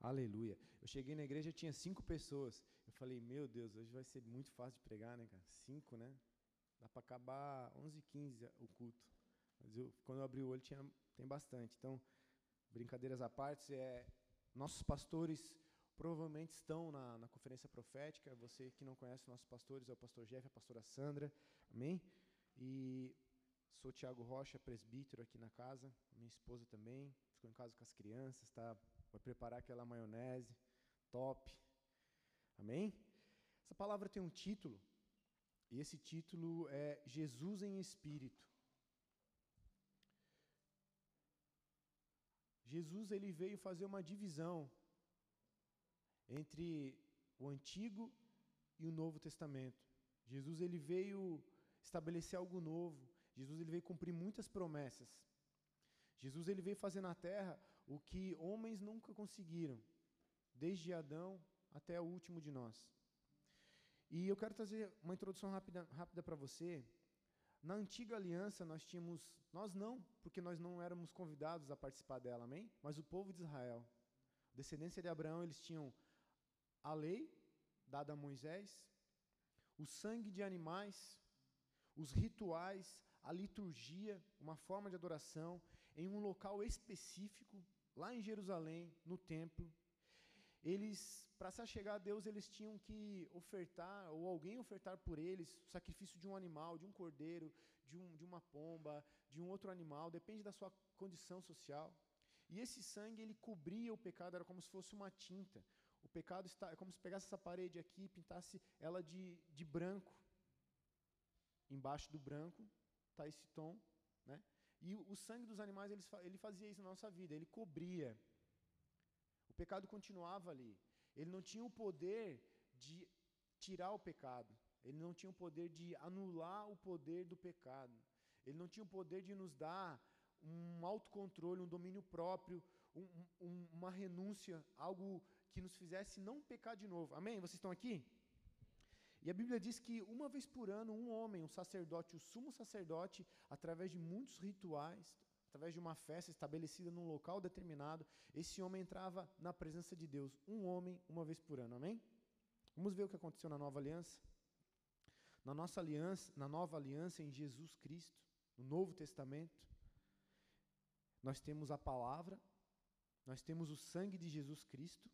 Aleluia. Eu cheguei na igreja, tinha cinco pessoas. Eu falei, meu Deus, hoje vai ser muito fácil de pregar, né, cara? Cinco, né? Dá para acabar 11 15 o culto. Mas eu, quando eu abri o olho, tinha, tem bastante. Então, brincadeiras à parte, é, nossos pastores provavelmente estão na, na conferência profética. Você que não conhece nossos pastores é o pastor Jeff, a pastora Sandra. Amém? E sou Tiago Rocha, presbítero aqui na casa. Minha esposa também. Ficou em casa com as crianças, tá? Vai preparar aquela maionese top. Amém? Essa palavra tem um título. E esse título é Jesus em Espírito. Jesus ele veio fazer uma divisão entre o Antigo e o Novo Testamento. Jesus ele veio estabelecer algo novo. Jesus ele veio cumprir muitas promessas. Jesus ele veio fazer na terra o que homens nunca conseguiram, desde Adão até o último de nós. E eu quero trazer uma introdução rápida, rápida para você. Na antiga aliança nós tínhamos, nós não, porque nós não éramos convidados a participar dela, amém? Mas o povo de Israel, descendência de Abraão, eles tinham a lei dada a Moisés, o sangue de animais, os rituais, a liturgia, uma forma de adoração, em um local específico, lá em Jerusalém, no templo. Eles, para se chegar a Deus, eles tinham que ofertar, ou alguém ofertar por eles, o sacrifício de um animal, de um cordeiro, de, um, de uma pomba, de um outro animal, depende da sua condição social. E esse sangue, ele cobria o pecado, era como se fosse uma tinta. O pecado está, é como se pegasse essa parede aqui e pintasse ela de, de branco. Embaixo do branco está esse tom, né? E o, sangue dos animais, ele fazia isso na nossa vida, ele cobria. O pecado continuava ali. Ele não tinha o poder de tirar o pecado. Ele não tinha o poder de anular o poder do pecado. Ele não tinha o poder de nos dar um autocontrole, um domínio próprio, um, um, uma renúncia, algo que nos fizesse não pecar de novo. Amém? Vocês estão aqui? E a Bíblia diz que uma vez por ano, um homem, um sacerdote, o sumo sacerdote, através de muitos rituais, através de uma festa estabelecida num local determinado, esse homem entrava na presença de Deus. Um homem, uma vez por ano. Amém? Vamos ver o que aconteceu na nova aliança? Na nossa aliança, na nova aliança em Jesus Cristo, no Novo Testamento, nós temos a palavra, nós temos o sangue de Jesus Cristo,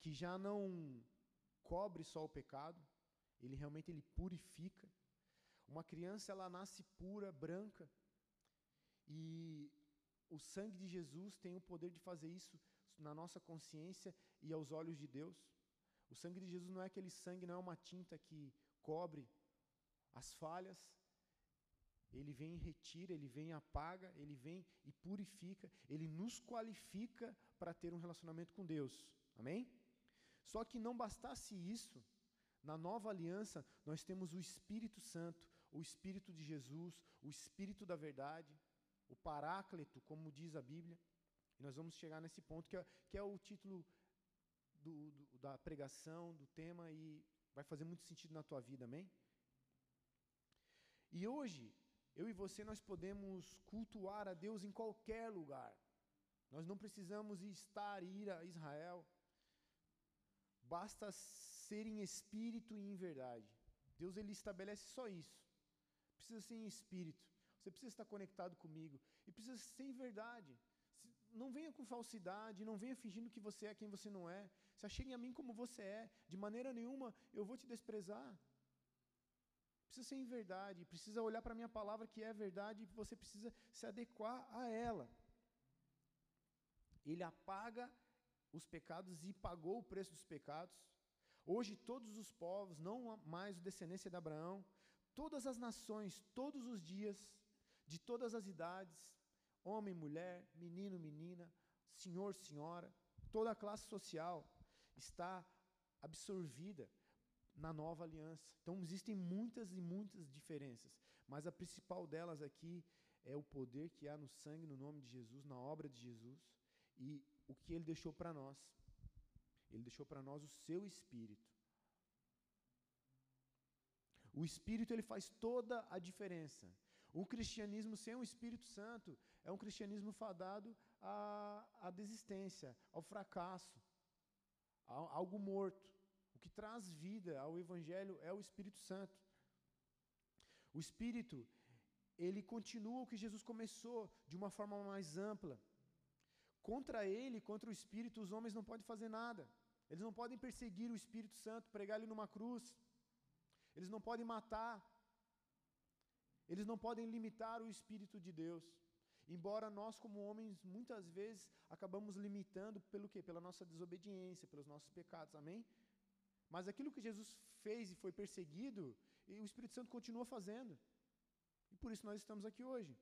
que já não cobre só o pecado, ele realmente ele purifica. Uma criança ela nasce pura, branca, e o sangue de Jesus tem o poder de fazer isso na nossa consciência e aos olhos de Deus. O sangue de Jesus não é aquele sangue, não é uma tinta que cobre as falhas. Ele vem e retira, ele vem e apaga, ele vem e purifica, ele nos qualifica para ter um relacionamento com Deus. Amém? Só que não bastasse isso, na nova aliança nós temos o Espírito Santo, o Espírito de Jesus, o Espírito da verdade, o Paráclito, como diz a Bíblia. E nós vamos chegar nesse ponto, que é, que é o título do, do, da pregação, do tema, e vai fazer muito sentido na tua vida, amém? E hoje, eu e você, nós podemos cultuar a Deus em qualquer lugar. Nós não precisamos estar, ir a Israel, Basta ser em espírito e em verdade. Deus ele estabelece só isso. Precisa ser em espírito. Você precisa estar conectado comigo e precisa ser em verdade. Não venha com falsidade, não venha fingindo que você é quem você não é. Se achegue a mim como você é. De maneira nenhuma eu vou te desprezar. Precisa ser em verdade, precisa olhar para a minha palavra que é verdade e você precisa se adequar a ela. Ele apaga os pecados e pagou o preço dos pecados. Hoje, todos os povos, não mais descendência de Abraão, todas as nações, todos os dias, de todas as idades, homem, mulher, menino, menina, senhor, senhora, toda a classe social está absorvida na nova aliança. Então existem muitas e muitas diferenças, mas a principal delas aqui é o poder que há no sangue, no nome de Jesus, na obra de Jesus e o que ele deixou para nós. Ele deixou para nós o seu espírito. O espírito ele faz toda a diferença. Um cristianismo sem o Espírito Santo é um cristianismo fadado à, à desistência, ao fracasso, a algo morto. O que traz vida ao Evangelho é o Espírito Santo. O Espírito, ele continua o que Jesus começou de uma forma mais ampla. Contra ele, contra o Espírito, os homens não podem fazer nada. Eles não podem perseguir o Espírito Santo, pregar ele numa cruz. Eles não podem matar. Eles não podem limitar o Espírito de Deus. Embora nós, como homens, muitas vezes acabamos limitando pelo quê? Pela nossa desobediência, pelos nossos pecados. Amém? Mas aquilo que Jesus fez e foi perseguido, e o Espírito Santo continua fazendo. E por isso nós estamos aqui hoje.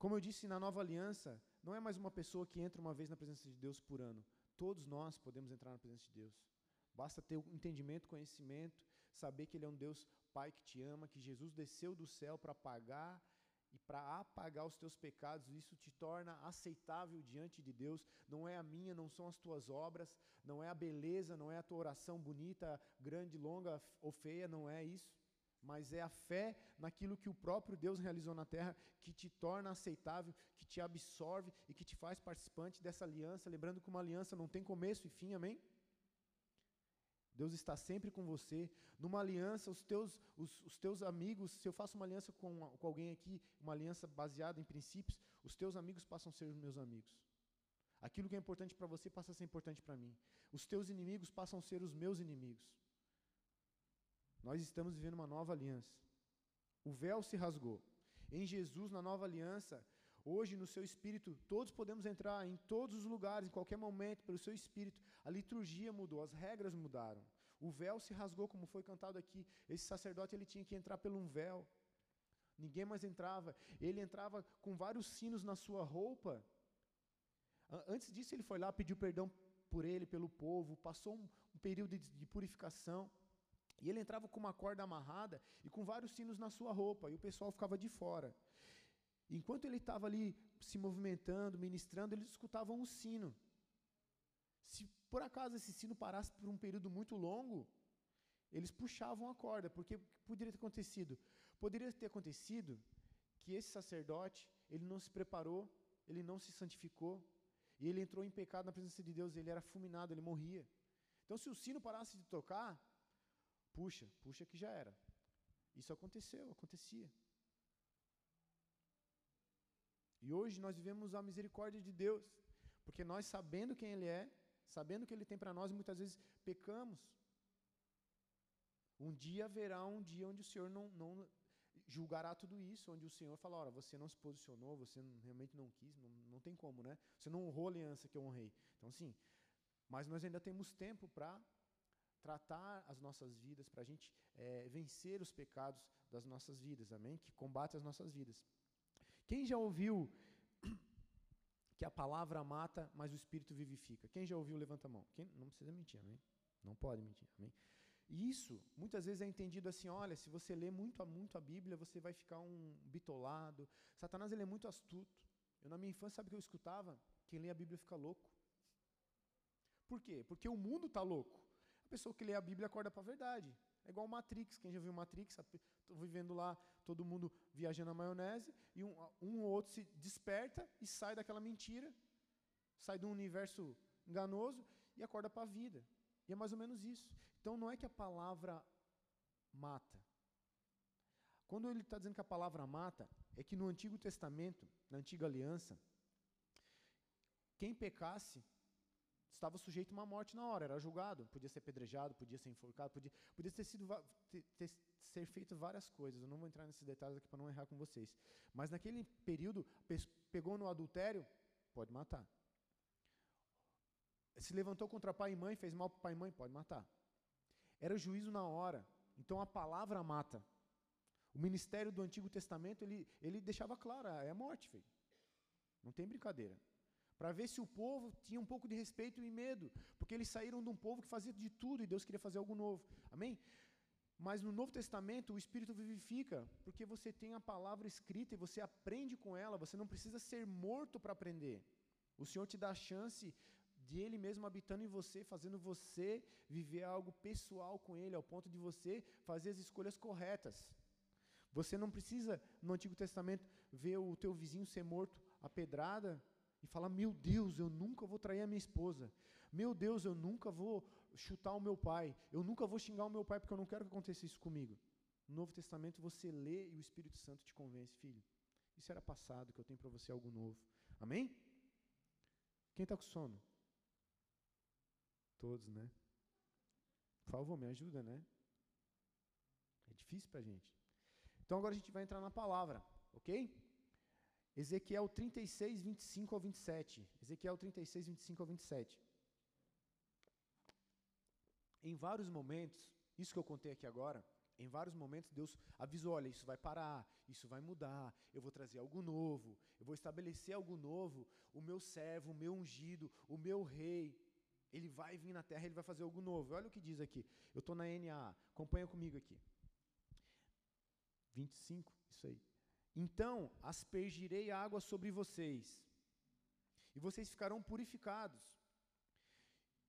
Como eu disse na nova aliança, não é mais uma pessoa que entra uma vez na presença de Deus por ano. Todos nós podemos entrar na presença de Deus. Basta ter entendimento, conhecimento, saber que Ele é um Deus Pai que te ama, que Jesus desceu do céu para pagar e para apagar os teus pecados, isso te torna aceitável diante de Deus. Não é a minha, não são as tuas obras, não é a beleza, não é a tua oração bonita, grande, longa ou feia, não é isso. Mas é a fé naquilo que o próprio Deus realizou na terra que te torna aceitável, que te absorve e que te faz participante dessa aliança. Lembrando que uma aliança não tem começo e fim, amém? Deus está sempre com você. Numa aliança, os teus, os, os teus amigos, se eu faço uma aliança com, com alguém aqui, uma aliança baseada em princípios, os teus amigos passam a ser os meus amigos. Aquilo que é importante para você passa a ser importante para mim. Os teus inimigos passam a ser os meus inimigos. Nós estamos vivendo uma nova aliança. O véu se rasgou. Em Jesus, na nova aliança, Hoje, no seu espírito, todos podemos entrar em todos os lugares, em qualquer momento, pelo seu espírito. A liturgia mudou, as regras mudaram. O véu se rasgou, como foi cantado aqui. Esse sacerdote ele tinha que entrar pelo um véu. Ninguém mais entrava. Ele entrava com vários sinos na sua roupa. Antes disso, ele foi lá, pediu perdão por ele, pelo povo, passou um, um período de, de purificação. E ele entrava com uma corda amarrada e com vários sinos na sua roupa, e o pessoal ficava de fora. Enquanto ele estava ali se movimentando, ministrando, eles escutavam um sino. Se por acaso esse sino parasse por um período muito longo, eles puxavam a corda, porque poderia ter acontecido? Poderia ter acontecido que esse sacerdote, ele não se preparou, ele não se santificou, e ele entrou em pecado na presença de Deus, ele era fulminado, ele morria. Então, se o sino parasse de tocar, puxa, puxa que já era. Isso aconteceu, acontecia. E hoje nós vivemos a misericórdia de Deus, porque nós, sabendo quem Ele é, sabendo o que Ele tem para nós, muitas vezes pecamos. Um dia haverá um dia onde o Senhor não, não julgará tudo isso, onde o Senhor fala, ora, você não se posicionou, você realmente não quis, não, não tem como, né? Você não honrou a aliança que eu honrei. Então, sim, mas nós ainda temos tempo para tratar as nossas vidas, para a gente é, vencer os pecados das nossas vidas, amém? Que combate as nossas vidas. Quem já ouviu que a palavra mata, mas o espírito vivifica? Quem já ouviu, levanta a mão. Quem? Não precisa mentir, amém? Não pode mentir, amém? Isso, muitas vezes é entendido assim, olha, se você lê muito, muito a Bíblia, você vai ficar um bitolado. Satanás, ele é muito astuto. Eu, na minha infância, sabe o que eu escutava? Quem lê a Bíblia fica louco. Por quê? Porque o mundo está louco. Pessoa que lê a Bíblia acorda para a verdade. É igual Matrix. Quem já viu Matrix, estou vivendo lá, todo mundo viajando na maionese, e um, um ou outro se desperta e sai daquela mentira, sai de um universo enganoso e acorda para a vida. E é mais ou menos isso. Então não é que a palavra mata. Quando ele está dizendo que a palavra mata, é que no Antigo Testamento, na Antiga Aliança, quem pecasse estava sujeito a uma morte na hora, era julgado, podia ser apedrejado, podia ser enforcado, podia, podia ter sido ter, ter, ser feito várias coisas. Eu não vou entrar nesses detalhes aqui para não errar com vocês. Mas naquele período, pegou no adultério, pode matar. Se levantou contra pai e mãe, fez mal para pai e mãe, pode matar. Era juízo na hora. Então a palavra mata. O ministério do Antigo Testamento, ele, ele deixava claro, é a morte, filho. Não tem brincadeira para ver se o povo tinha um pouco de respeito e medo, porque eles saíram de um povo que fazia de tudo e Deus queria fazer algo novo. Amém? Mas no Novo Testamento o Espírito vivifica, porque você tem a palavra escrita e você aprende com ela, você não precisa ser morto para aprender. O Senhor te dá a chance de Ele mesmo habitando em você, fazendo você viver algo pessoal com Ele, ao ponto de você fazer as escolhas corretas. Você não precisa, no Antigo Testamento, ver o teu vizinho ser morto a pedrada e falar: Meu Deus, eu nunca vou trair a minha esposa. Meu Deus, eu nunca vou chutar o meu pai. Eu nunca vou xingar o meu pai porque eu não quero que aconteça isso comigo. No Novo Testamento você lê e o Espírito Santo te convence, filho. Isso era passado, que eu tenho para você algo novo. Amém? Quem está com sono? Todos, né? Por favor, me ajuda, né? É difícil para a gente. Então agora a gente vai entrar na palavra, ok? Ezequiel 36, 25 ao 27. Ezequiel 36, 25 ao 27. Em vários momentos, isso que eu contei aqui agora, em vários momentos Deus avisou: olha, isso vai parar, isso vai mudar, eu vou trazer algo novo, eu vou estabelecer algo novo. O meu servo, o meu ungido, o meu rei, ele vai vir na terra, ele vai fazer algo novo. Olha o que diz aqui. Eu estou na NA, acompanha comigo aqui. 25, isso aí. Então aspergirei água sobre vocês, e vocês ficarão purificados.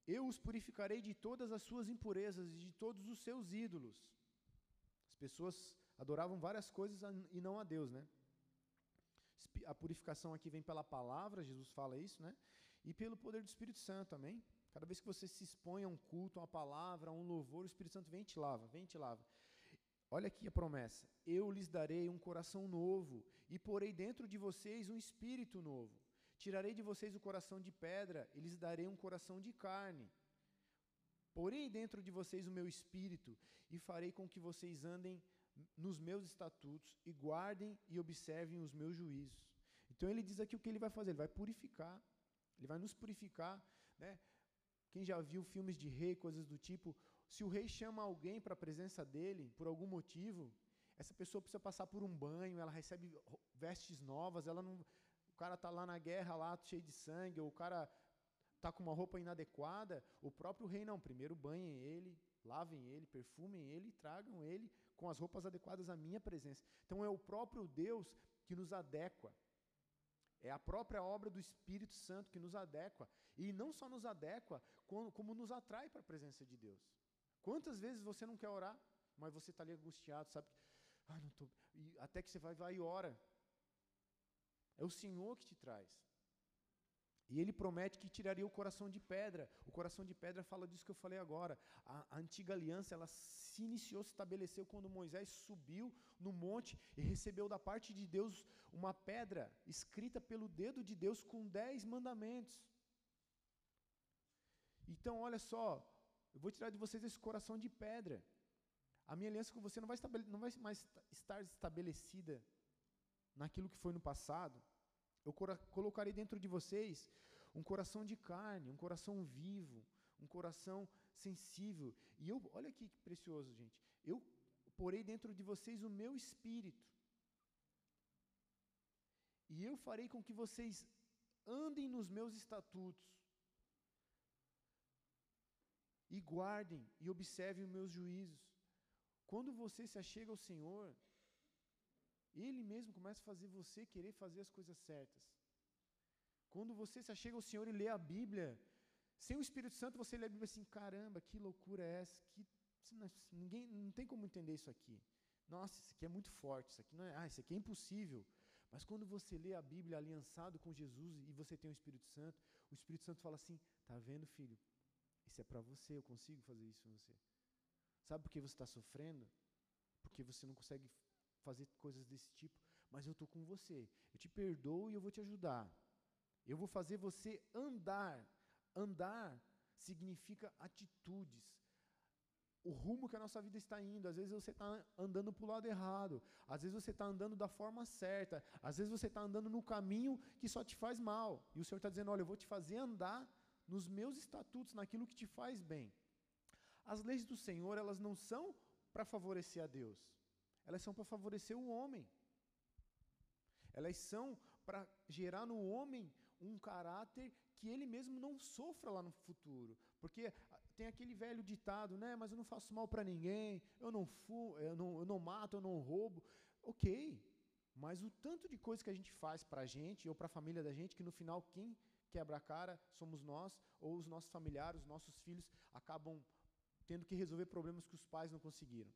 Eu os purificarei de todas as suas impurezas e de todos os seus ídolos. As pessoas adoravam várias coisas e não a Deus, né? A purificação aqui vem pela palavra, Jesus fala isso, né? E pelo poder do Espírito Santo, amém? Cada vez que você se expõe a um culto, a uma palavra, a um louvor, o Espírito Santo vem e te lava, vem e te lava. Olha aqui a promessa: Eu lhes darei um coração novo e porei dentro de vocês um espírito novo. Tirarei de vocês o coração de pedra e lhes darei um coração de carne. Porei dentro de vocês o meu espírito e farei com que vocês andem nos meus estatutos e guardem e observem os meus juízos. Então ele diz aqui o que ele vai fazer, ele vai purificar, ele vai nos purificar, né? Quem já viu filmes de rei, coisas do tipo, se o rei chama alguém para a presença dele, por algum motivo, essa pessoa precisa passar por um banho, ela recebe vestes novas, ela não, o cara está lá na guerra, lá cheio de sangue, ou o cara está com uma roupa inadequada, o próprio rei não, primeiro banhem ele, lavem ele, perfumem ele e tragam ele com as roupas adequadas à minha presença. Então é o próprio Deus que nos adequa. É a própria obra do Espírito Santo que nos adequa. E não só nos adequa, como, como nos atrai para a presença de Deus. Quantas vezes você não quer orar, mas você está ali angustiado, sabe? Ah, não tô... E até que você vai, vai e ora. É o Senhor que te traz. E ele promete que tiraria o coração de pedra. O coração de pedra fala disso que eu falei agora. A, a, antiga aliança, ela se iniciou, se estabeleceu quando Moisés subiu no monte e recebeu da parte de Deus uma pedra escrita pelo dedo de Deus com dez mandamentos. Então, olha só, eu vou tirar de vocês esse coração de pedra. A minha aliança com você não vai, não vai mais estar estabelecida naquilo que foi no passado. Eu colocarei dentro de vocês um coração de carne, um coração vivo, um coração sensível. E eu, olha que precioso, gente. Eu porei dentro de vocês o meu espírito. E eu farei com que vocês andem nos meus estatutos e guardem e observem os meus juízos. Quando você se achega ao Senhor, Ele mesmo começa a fazer você querer fazer as coisas certas. Quando você se achega ao Senhor e lê a Bíblia, sem o Espírito Santo você lê a Bíblia assim, caramba, que loucura é essa? Que, ninguém, não tem como entender isso aqui. Nossa, isso aqui é muito forte, isso aqui não é, ah, isso aqui é impossível. Mas quando você lê a Bíblia aliançado com Jesus e você tem o Espírito Santo, o Espírito Santo fala assim: tá vendo, filho? Isso é para você, eu consigo fazer isso com você. Sabe por que você está sofrendo? Porque você não consegue fazer coisas desse tipo. Mas eu estou com você. Eu te perdoo e eu vou te ajudar. Eu vou fazer você andar. Andar significa atitudes. O rumo que a nossa vida está indo. Às vezes você está andando para o lado errado. Às vezes você está andando da forma certa. Às vezes você está andando no caminho que só te faz mal. E o Senhor está dizendo: Olha, eu vou te fazer andar nos meus estatutos, naquilo que te faz bem. As leis do Senhor, elas não são para favorecer a Deus, elas são para favorecer o homem. Elas são para gerar no homem um caráter que ele mesmo não sofra lá no futuro. Porque tem aquele velho ditado, né? Mas eu não faço mal para ninguém, eu não, fu eu, não, eu não mato, eu não roubo. Ok, mas o tanto de coisa que a gente faz para a gente ou para a família da gente, que no final quem quebra a cara somos nós, ou os nossos familiares, os nossos filhos acabam tendo que resolver problemas que os pais não conseguiram.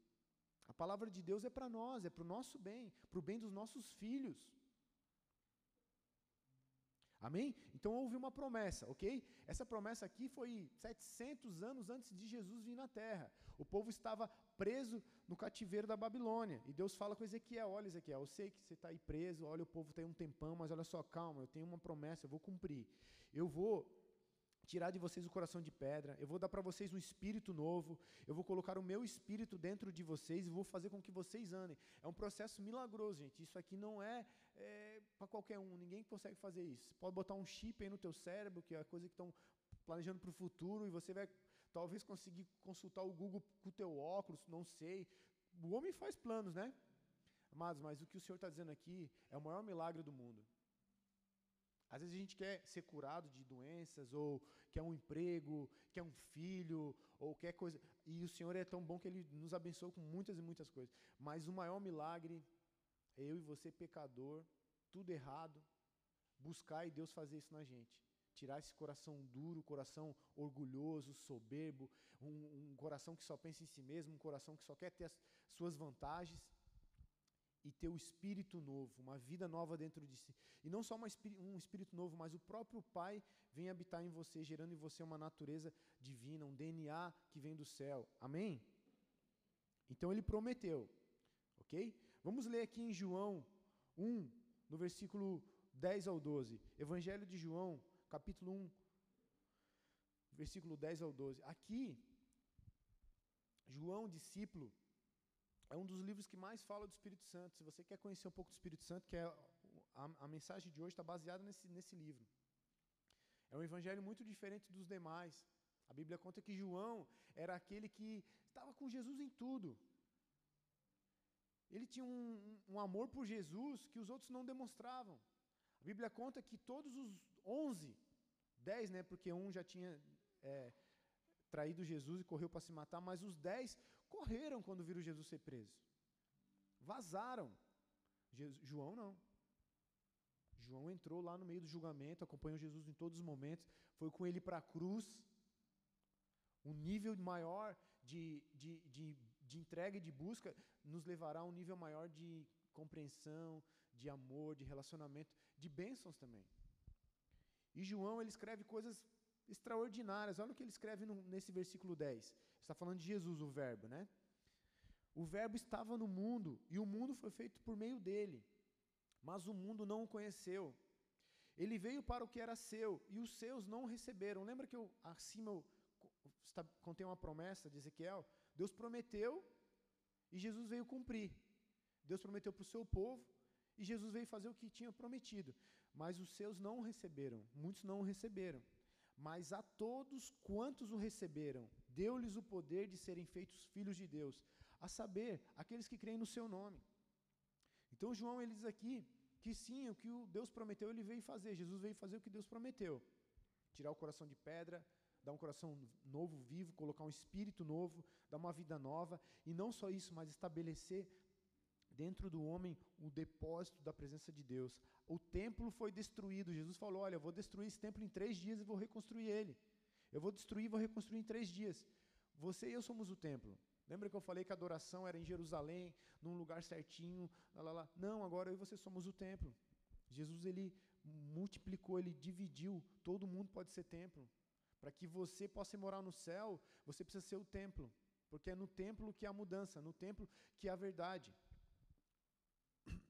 A palavra de Deus é para nós, é para o nosso bem, para o bem dos nossos filhos. Amém? Então houve uma promessa, ok? Essa promessa aqui foi 700 anos antes de Jesus vir na terra. O povo estava preso no cativeiro da Babilônia. E Deus fala com Ezequiel: Olha, Ezequiel, eu sei que você está aí preso, olha, o povo tem um tempão, mas olha só, calma, eu tenho uma promessa, eu vou cumprir. Eu vou tirar de vocês o coração de pedra, eu vou dar para vocês um espírito novo, eu vou colocar o meu espírito dentro de vocês e vou fazer com que vocês andem. É um processo milagroso, gente. Isso aqui não é, é para qualquer um, ninguém consegue fazer isso. Pode botar um chip aí no teu cérebro, que é a coisa que estão planejando para o futuro, e você vai talvez conseguir consultar o Google com o teu óculos, não sei. O homem faz planos, né? Amados, mas o que o Senhor está dizendo aqui é o maior milagre do mundo. Às vezes a gente quer ser curado de doenças, ou quer um emprego, quer um filho, ou quer coisa. E o Senhor é tão bom que Ele nos abençoou com muitas e muitas coisas. Mas o maior milagre eu e você, pecador, tudo errado, buscar e Deus fazer isso na gente. Tirar esse coração duro, coração orgulhoso, soberbo, um, um coração que só pensa em si mesmo, um coração que só quer ter as suas vantagens e ter o espírito novo, uma vida nova dentro de si. E não só um espírito novo, mas o próprio Pai vem habitar em você, gerando em você uma natureza divina, um DNA que vem do céu. Amém? Então ele prometeu. Ok? Vamos ler aqui em João 1, no versículo 10 ao 12. Evangelho de João, capítulo 1, versículo 10 ao 12. Aqui, João, discípulo, é um dos livros que mais fala do Espírito Santo. Se você quer conhecer um pouco do Espírito Santo, que é a, a mensagem de hoje está baseada nesse, nesse livro. É um evangelho muito diferente dos demais. A Bíblia conta que João era aquele que estava com Jesus em tudo. Ele tinha um, um, amor por Jesus que os outros não demonstravam. A Bíblia conta que todos os onze, dez, né, porque um já tinha é, traído Jesus e correu para se matar, mas os dez correram quando viram Jesus ser preso. Vazaram. João não. João entrou lá no meio do julgamento, acompanhou Jesus em todos os momentos, foi com ele para a cruz. Um nível maior de, de, de, de entrega e de busca nos levará a um nível maior de compreensão, de amor, de relacionamento, de bênçãos também. E João ele escreve coisas extraordinárias. Olha o que ele escreve no, nesse versículo 10. Está falando de Jesus, o Verbo, né? O Verbo estava no mundo e o mundo foi feito por meio dele, mas o mundo não o conheceu. Ele veio para o que era seu e os seus não o receberam. Lembra que eu acima eu contei uma promessa de Ezequiel? Deus prometeu e Jesus veio cumprir. Deus prometeu para o seu povo e Jesus veio fazer o que tinha prometido. Mas os seus não o receberam, muitos não o receberam. Mas a todos quantos o receberam, deu-lhes o poder de serem feitos filhos de Deus, a saber, aqueles que creem no seu nome. Então João ele diz aqui que sim, o que o Deus prometeu, ele veio fazer. Jesus veio fazer o que Deus prometeu. Tirar o coração de pedra, dar um coração novo, vivo, colocar um espírito novo, dar uma vida nova, e não só isso, mas estabelecer dentro do homem o depósito da presença de Deus. O templo foi destruído. Jesus falou: Olha, eu vou destruir esse templo em três dias e vou reconstruir ele. Eu vou destruir e vou reconstruir em três dias. Você e eu somos o templo. Lembra que eu falei que a adoração era em Jerusalém, num lugar certinho, lá, lá, lá. Não, agora eu e você somos o templo. Jesus ele multiplicou, ele dividiu, todo mundo pode ser templo. Para que você possa morar no céu, você precisa ser o templo, porque é no templo que há mudança, no templo que há verdade.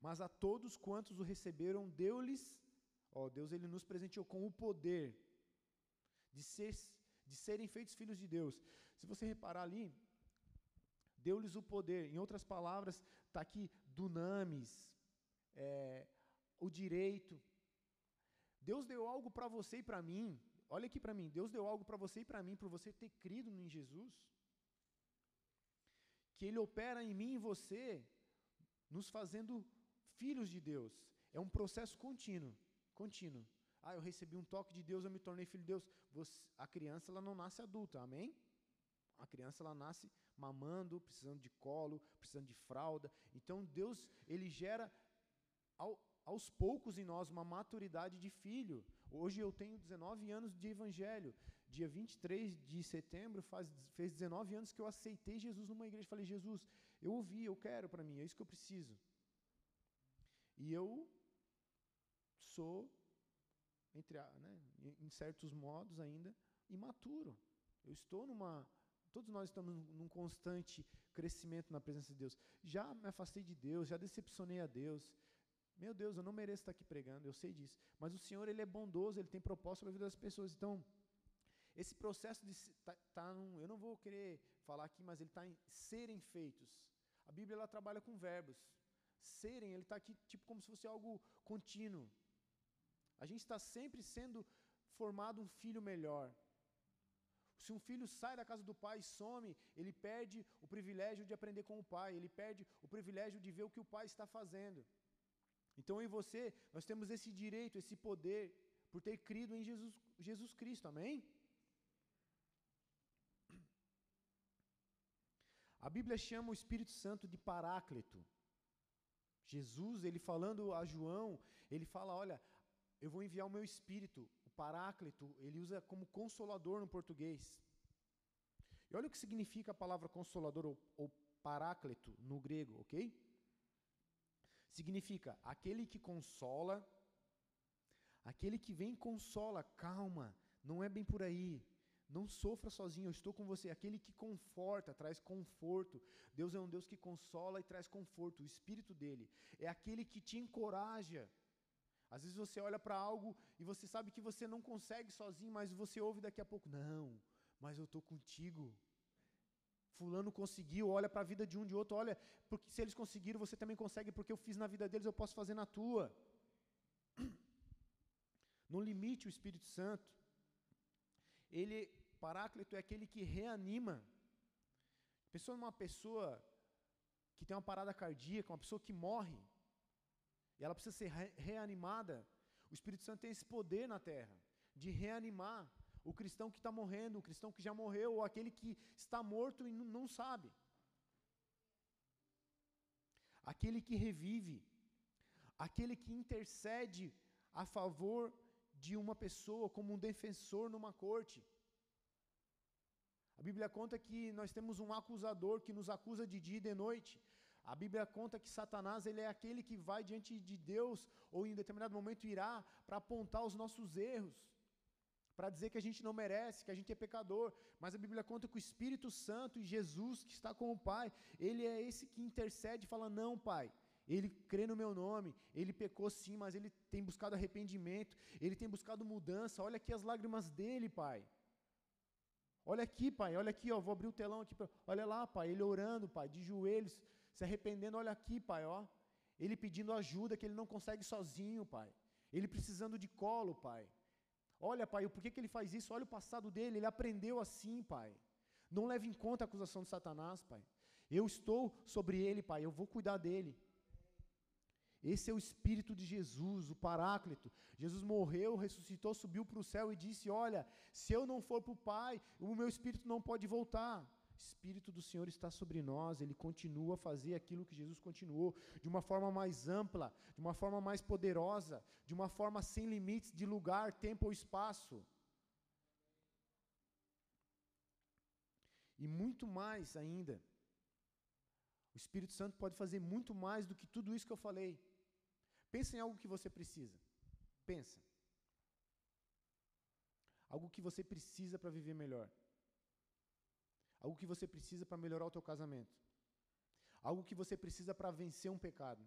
Mas a todos quantos o receberam, deu-lhes, ó, Deus ele nos presenteou com o poder de ser de serem feitos filhos de Deus. Se você reparar ali, deu-lhes o poder. Em outras palavras, está aqui dunamis, é, o direito. Deus deu algo para você e para mim. Olha aqui para mim. Deus deu algo para você e para mim, por você ter crido em Jesus. Que Ele opera em mim e você, nos fazendo filhos de Deus. É um processo contínuo. Contínuo. Ah, eu recebi um toque de Deus, eu me tornei filho de Deus. Você, a criança ela não nasce adulta, amém? A criança ela nasce mamando, precisando de colo, precisando de fralda. Então Deus ele gera aos poucos em nós uma maturidade de filho. Hoje eu tenho 19 anos de evangelho. Dia 23 de setembro faz, fez 19 anos que eu aceitei Jesus numa igreja. Falei, Jesus, eu ouvi, eu quero para mim, é isso que eu preciso. E eu sou, entre né, em certos modos ainda, imaturo. Eu estou numa. Todos nós estamos num constante crescimento na presença de Deus. Já me afastei de Deus, já decepcionei a Deus. Meu Deus, eu não mereço estar aqui pregando, eu sei disso. Mas o Senhor, Ele é bondoso, Ele tem propósito para a vida das pessoas. Então, esse processo de tá, tá num, eu não vou querer falar aqui, mas ele está em serem feitos. A Bíblia ela trabalha com verbos. Serem, ele está aqui tipo como se fosse algo contínuo. A gente está sempre sendo formado um filho melhor. Se um filho sai da casa do pai e some, ele perde o privilégio de aprender com o pai, ele perde o privilégio de ver o que o pai está fazendo. Então, eu e você, nós temos esse direito, esse poder, por ter crido em Jesus, Jesus Cristo, amém? A Bíblia chama o Espírito Santo de Paráclito. Jesus, ele falando a João, ele fala: Olha, eu vou enviar o meu Espírito. O Paráclito, ele usa como consolador no português. E olha o que significa a palavra consolador ou, ou Paráclito no grego, ok? Significa aquele que consola, aquele que vem e consola, calma, não é bem por aí. Não sofra sozinho, eu estou com você. Aquele que conforta, traz conforto. Deus é um Deus que consola e traz conforto. O Espírito dele é aquele que te encoraja. Às vezes você olha para algo e você sabe que você não consegue sozinho, mas você ouve daqui a pouco: Não, mas eu estou contigo. Fulano conseguiu, olha para a vida de um de outro, olha, porque se eles conseguiram, você também consegue, porque eu fiz na vida deles, eu posso fazer na tua. Não limite o Espírito Santo. Ele Paráclito é aquele que reanima. Pessoa uma pessoa que tem uma parada cardíaca, uma pessoa que morre, e ela precisa ser re reanimada. O Espírito Santo tem esse poder na terra de reanimar o cristão que está morrendo, o cristão que já morreu, ou aquele que está morto e não sabe. Aquele que revive, aquele que intercede a favor de uma pessoa como um defensor numa corte. A Bíblia conta que nós temos um acusador que nos acusa de dia e de noite. A Bíblia conta que Satanás ele é aquele que vai diante de Deus ou em determinado momento irá para apontar os nossos erros, para dizer que a gente não merece, que a gente é pecador. Mas a Bíblia conta que o Espírito Santo e Jesus que está com o Pai, ele é esse que intercede e fala: "Não, Pai, ele crê no meu nome, ele pecou sim, mas ele tem buscado arrependimento, ele tem buscado mudança. Olha aqui as lágrimas dele, Pai. Olha aqui, pai, olha aqui, ó, vou abrir o telão aqui. Pra... Olha lá, pai, ele orando, pai, de joelhos, se arrependendo. Olha aqui, pai, ó. Ele pedindo ajuda que ele não consegue sozinho, pai. Ele precisando de colo, pai. Olha, pai, por que, que ele faz isso? Olha o passado dele, ele aprendeu assim, pai. Não leve em conta a acusação de Satanás, pai. Eu estou sobre ele, pai, eu vou cuidar dele. Esse é o Espírito de Jesus, o Paráclito. Jesus morreu, ressuscitou, subiu para o céu e disse: Olha, se eu não for para o Pai, o meu Espírito não pode voltar. Espírito do Senhor está sobre nós, ele continua a fazer aquilo que Jesus continuou, de uma forma mais ampla, de uma forma mais poderosa, de uma forma sem limites de lugar, tempo ou espaço. E muito mais ainda. O Espírito Santo pode fazer muito mais do que tudo isso que eu falei. Pensa em algo que você precisa. Pensa. Algo que você precisa para viver melhor. Algo que você precisa para melhorar o teu casamento. Algo que você precisa para vencer um pecado.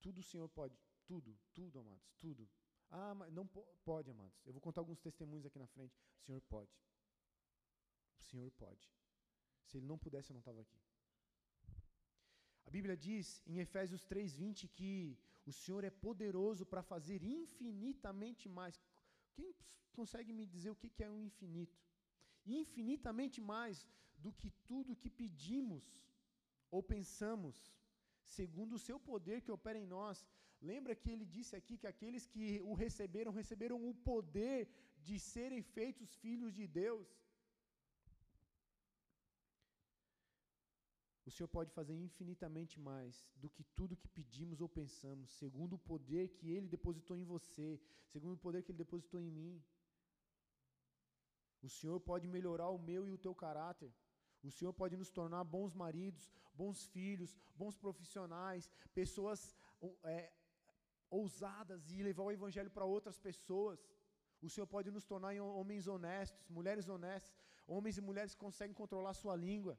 Tudo o Senhor pode. Tudo, tudo, amados, tudo. Ah, mas não pode, amados. Eu vou contar alguns testemunhos aqui na frente. O Senhor pode. O Senhor pode. Se Ele não pudesse, eu não estava aqui. A Bíblia diz em Efésios 3:20 que o Senhor é poderoso para fazer infinitamente mais. Quem consegue me dizer o que é o infinito? Infinitamente mais do que tudo que pedimos ou pensamos, segundo o seu poder que opera em nós. Lembra que ele disse aqui que aqueles que o receberam, receberam o poder de serem feitos filhos de Deus. o Senhor pode fazer infinitamente mais do que tudo que pedimos ou pensamos, segundo o poder que Ele depositou em você, segundo o poder que Ele depositou em mim. O Senhor pode melhorar o meu e o teu caráter. O Senhor pode nos tornar bons maridos, bons filhos, bons profissionais, pessoas é, ousadas e levar o evangelho para outras pessoas. O Senhor pode nos tornar homens honestos, mulheres honestas, homens e mulheres que conseguem controlar sua língua.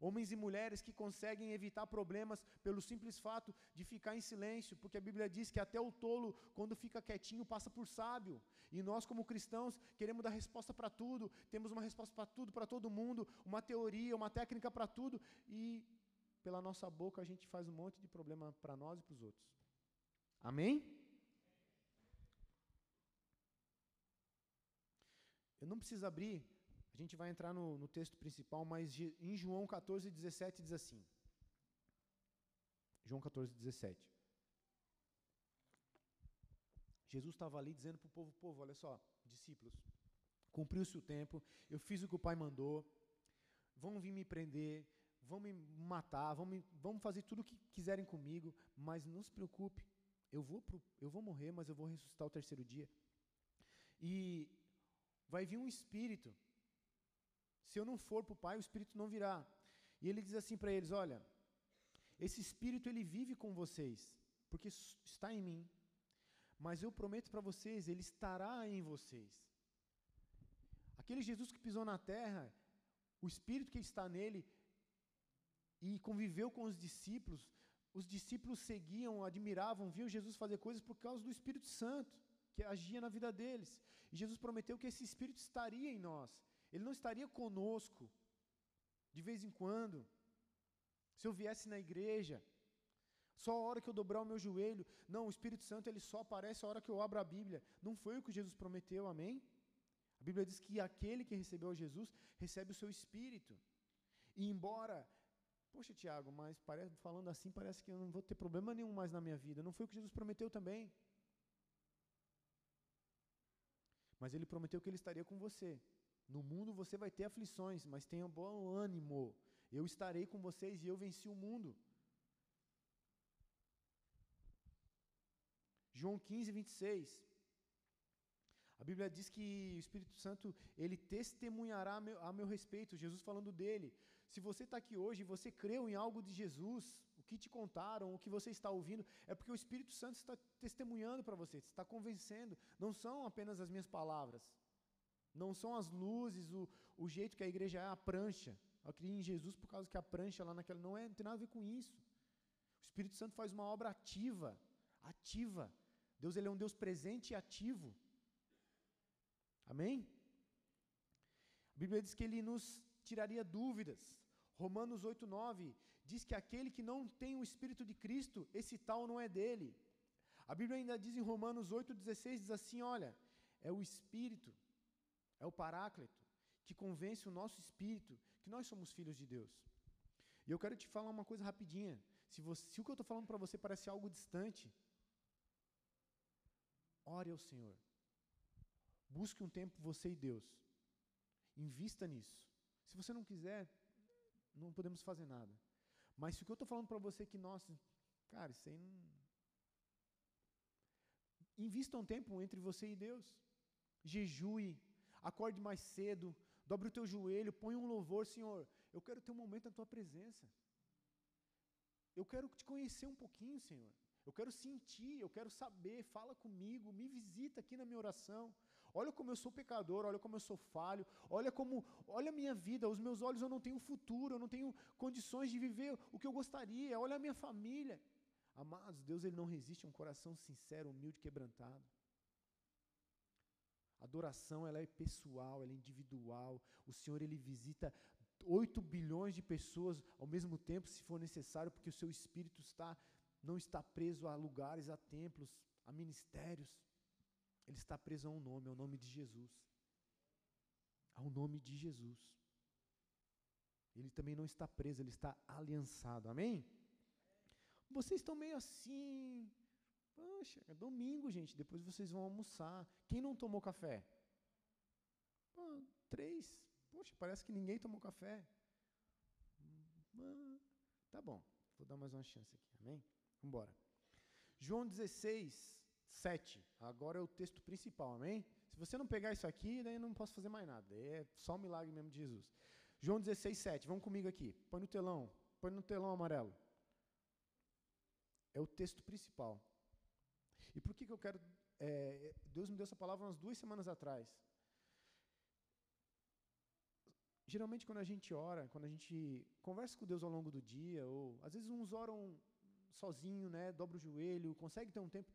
Homens e mulheres que conseguem evitar problemas pelo simples fato de ficar em silêncio, porque a Bíblia diz que até o tolo, quando fica quietinho, passa por sábio. E nós, como cristãos, queremos dar resposta para tudo, temos uma resposta para tudo, para todo mundo, uma teoria, uma técnica para tudo, e pela nossa boca a gente faz um monte de problema para nós e para os outros. Amém? Eu não preciso abrir a gente vai entrar no, no texto principal, mas em João 14, 17 diz assim. João 14, 17. Jesus estava ali dizendo para o povo: povo, olha só, discípulos, cumpriu-se o tempo, eu fiz o que o Pai mandou, vão vir me prender, vão me matar, vão, me, vão fazer tudo o que quiserem comigo, mas não se preocupe, eu vou, pro, eu vou morrer, mas eu vou ressuscitar o terceiro dia. E vai vir um espírito se eu não for para o Pai, o Espírito não virá. E ele diz assim para eles: Olha, esse Espírito ele vive com vocês, porque está em mim. Mas eu prometo para vocês, ele estará em vocês. Aquele Jesus que pisou na terra, o Espírito que está nele e conviveu com os discípulos, os discípulos seguiam, admiravam, viam Jesus fazer coisas por causa do Espírito Santo, que agia na vida deles. E Jesus prometeu que esse Espírito estaria em nós. Ele não estaria conosco de vez em quando. Se eu viesse na igreja, só a hora que eu dobrar o meu joelho. Não, o Espírito Santo ele só aparece a hora que eu abro a Bíblia. Não foi o que Jesus prometeu, amém? A Bíblia diz que aquele que recebeu Jesus recebe o seu Espírito. E embora, poxa Tiago, mas parece, falando assim parece que eu não vou ter problema nenhum mais na minha vida. Não foi o que Jesus prometeu também. Mas ele prometeu que ele estaria com você. No mundo você vai ter aflições, mas tenha bom ânimo. Eu estarei com vocês e eu venci o mundo. João 15, 26. A Bíblia diz que o Espírito Santo, ele testemunhará a meu, a meu respeito, Jesus falando dele. Se você está aqui hoje e você creu em algo de Jesus, o que te contaram, o que você está ouvindo, é porque o Espírito Santo está testemunhando para você, está convencendo. Não são apenas as minhas palavras. Não são as luzes, o, o jeito que a igreja é, a prancha. Eu criei em Jesus por causa que a prancha lá naquela não, é, não tem nada a ver com isso. O Espírito Santo faz uma obra ativa, ativa. Deus ele é um Deus presente e ativo. Amém? A Bíblia diz que ele nos tiraria dúvidas. Romanos 8:9 diz que aquele que não tem o espírito de Cristo, esse tal não é dele. A Bíblia ainda diz em Romanos 8:16 diz assim, olha, é o espírito é o Paráclito, que convence o nosso espírito que nós somos filhos de Deus. E eu quero te falar uma coisa rapidinha. Se, você, se o que eu estou falando para você parece algo distante, ore ao Senhor. Busque um tempo você e Deus. Invista nisso. Se você não quiser, não podemos fazer nada. Mas se o que eu estou falando para você é que, nossa, cara, isso aí não. Invista um tempo entre você e Deus. Jejue, acorde mais cedo, dobre o teu joelho, põe um louvor, Senhor. Eu quero ter um momento na tua presença. Eu quero te conhecer um pouquinho, Senhor. Eu quero sentir, eu quero saber, fala comigo, me visita aqui na minha oração. Olha como eu sou pecador, olha como eu sou falho, olha como, olha a minha vida, os meus olhos eu não tenho futuro, eu não tenho condições de viver o que eu gostaria. Olha a minha família. Amados, Deus ele não resiste a um coração sincero, humilde, quebrantado. Adoração ela é pessoal, ela é individual. O Senhor ele visita 8 bilhões de pessoas ao mesmo tempo, se for necessário, porque o seu espírito está não está preso a lugares, a templos, a ministérios. Ele está preso a um nome, ao nome de Jesus. Ao nome de Jesus. Ele também não está preso, ele está aliançado. Amém? Vocês estão meio assim, Poxa, é domingo, gente. Depois vocês vão almoçar. Quem não tomou café? Pô, três. Poxa, parece que ninguém tomou café. Hum, tá bom. Vou dar mais uma chance aqui. Amém? Vamos embora. João 16, 7. Agora é o texto principal. Amém? Se você não pegar isso aqui, daí eu não posso fazer mais nada. É só o milagre mesmo de Jesus. João 16, 7. Vamos comigo aqui. Põe no telão. Põe no telão amarelo. É o texto principal. E por que, que eu quero. É, Deus me deu essa palavra umas duas semanas atrás. Geralmente, quando a gente ora, quando a gente conversa com Deus ao longo do dia, ou às vezes uns oram sozinho, né, dobra o joelho, consegue ter um tempo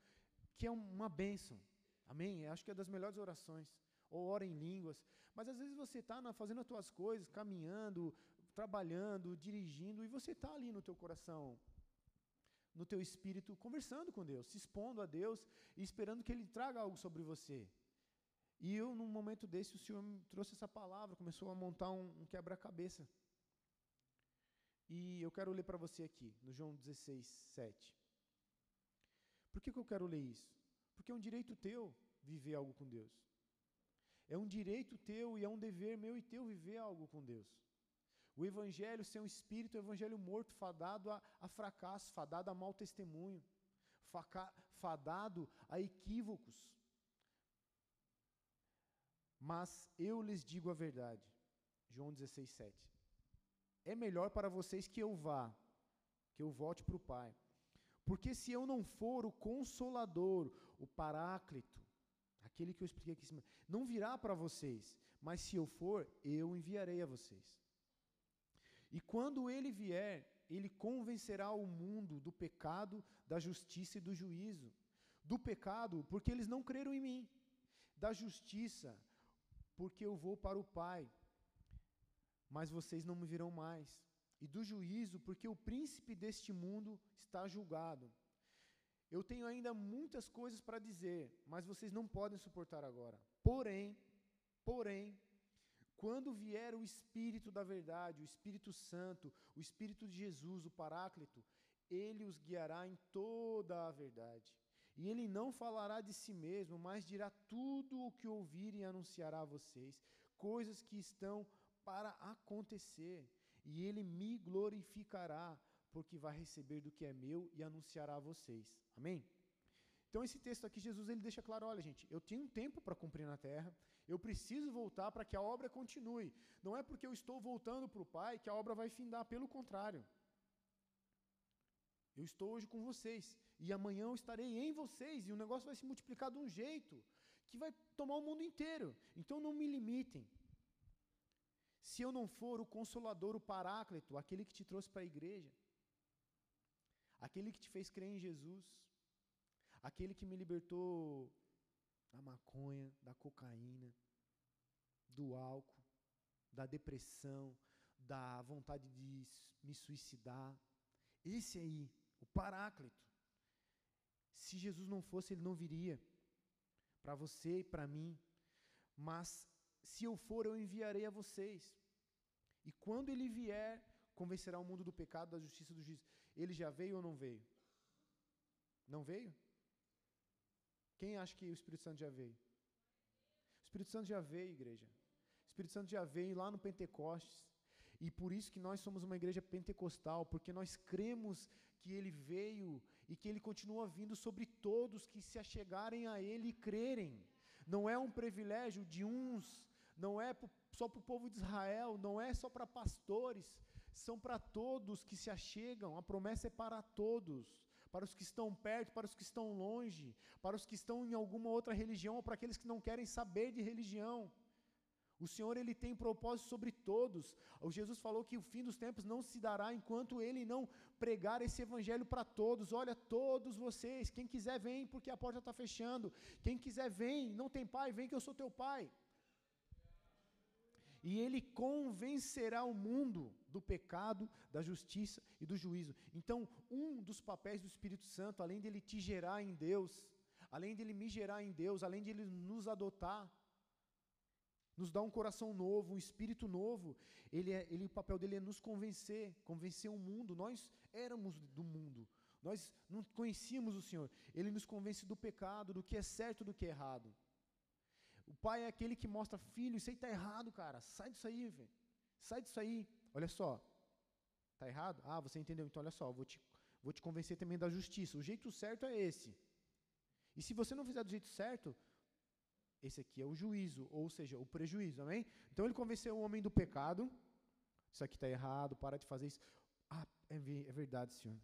que é uma bênção. Amém? Eu acho que é das melhores orações. Ou ora em línguas. Mas às vezes você está fazendo as tuas coisas, caminhando, trabalhando, dirigindo, e você está ali no teu coração, no teu espírito, conversando com Deus, se expondo a Deus e esperando que Ele traga algo sobre você. E eu, num momento desse, o Senhor me trouxe essa palavra, começou a montar um, um quebra-cabeça. E eu quero ler para você aqui, no João 16, 7. Por que, que eu quero ler isso? Porque é um direito teu viver algo com Deus. É um direito teu e é um dever meu e teu viver algo com Deus. O evangelho ser um espírito, o evangelho morto, fadado a, a fracasso, fadado a mau testemunho, faca, fadado a equívocos. Mas eu lhes digo a verdade. João 16, 7 é melhor para vocês que eu vá, que eu volte para o Pai. Porque se eu não for o consolador, o paráclito, aquele que eu expliquei aqui em cima, não virá para vocês, mas se eu for, eu enviarei a vocês. E quando ele vier, ele convencerá o mundo do pecado, da justiça e do juízo. Do pecado, porque eles não creram em mim. Da justiça, porque eu vou para o Pai mas vocês não me virão mais. E do juízo, porque o príncipe deste mundo está julgado. Eu tenho ainda muitas coisas para dizer, mas vocês não podem suportar agora. Porém, porém, quando vier o Espírito da verdade, o Espírito Santo, o Espírito de Jesus, o Paráclito, ele os guiará em toda a verdade. E ele não falará de si mesmo, mas dirá tudo o que ouvir e anunciará a vocês, coisas que estão para acontecer, e ele me glorificará, porque vai receber do que é meu e anunciará a vocês. Amém? Então esse texto aqui, Jesus ele deixa claro, olha gente, eu tenho um tempo para cumprir na terra, eu preciso voltar para que a obra continue. Não é porque eu estou voltando para o Pai que a obra vai findar, pelo contrário. Eu estou hoje com vocês, e amanhã eu estarei em vocês, e o negócio vai se multiplicar de um jeito que vai tomar o mundo inteiro. Então não me limitem. Se eu não for o consolador, o paráclito, aquele que te trouxe para a igreja, aquele que te fez crer em Jesus, aquele que me libertou da maconha, da cocaína, do álcool, da depressão, da vontade de me suicidar. Esse aí, o Paráclito. Se Jesus não fosse, ele não viria para você e para mim. Mas se eu for, eu enviarei a vocês. E quando ele vier, convencerá o mundo do pecado, da justiça e do juízo. Ele já veio ou não veio? Não veio? Quem acha que o Espírito Santo já veio? O Espírito Santo já veio, igreja. O Espírito Santo já veio lá no Pentecostes. E por isso que nós somos uma igreja pentecostal, porque nós cremos que ele veio e que ele continua vindo sobre todos que se achegarem a ele e crerem. Não é um privilégio de uns não é só para o povo de Israel, não é só para pastores, são para todos que se achegam, a promessa é para todos, para os que estão perto, para os que estão longe, para os que estão em alguma outra religião ou para aqueles que não querem saber de religião. O Senhor ele tem propósito sobre todos. O Jesus falou que o fim dos tempos não se dará enquanto ele não pregar esse evangelho para todos. Olha, todos vocês, quem quiser vem, porque a porta está fechando. Quem quiser vem, não tem pai, vem que eu sou teu pai e ele convencerá o mundo do pecado, da justiça e do juízo. Então, um dos papéis do Espírito Santo, além de ele te gerar em Deus, além de ele me gerar em Deus, além de ele nos adotar, nos dar um coração novo, um espírito novo, ele, é, ele, o papel dele é nos convencer, convencer o mundo. Nós éramos do mundo, nós não conhecíamos o Senhor. Ele nos convence do pecado, do que é certo, do que é errado. O pai é aquele que mostra, filho, isso aí está errado, cara. Sai disso aí, velho. Sai disso aí. Olha só. Está errado? Ah, você entendeu. Então, olha só, vou te, vou te convencer também da justiça. O jeito certo é esse. E se você não fizer do jeito certo, esse aqui é o juízo, ou seja, o prejuízo, amém? Então ele convenceu o homem do pecado. Isso aqui está errado, para de fazer isso. Ah, é, é verdade, senhor.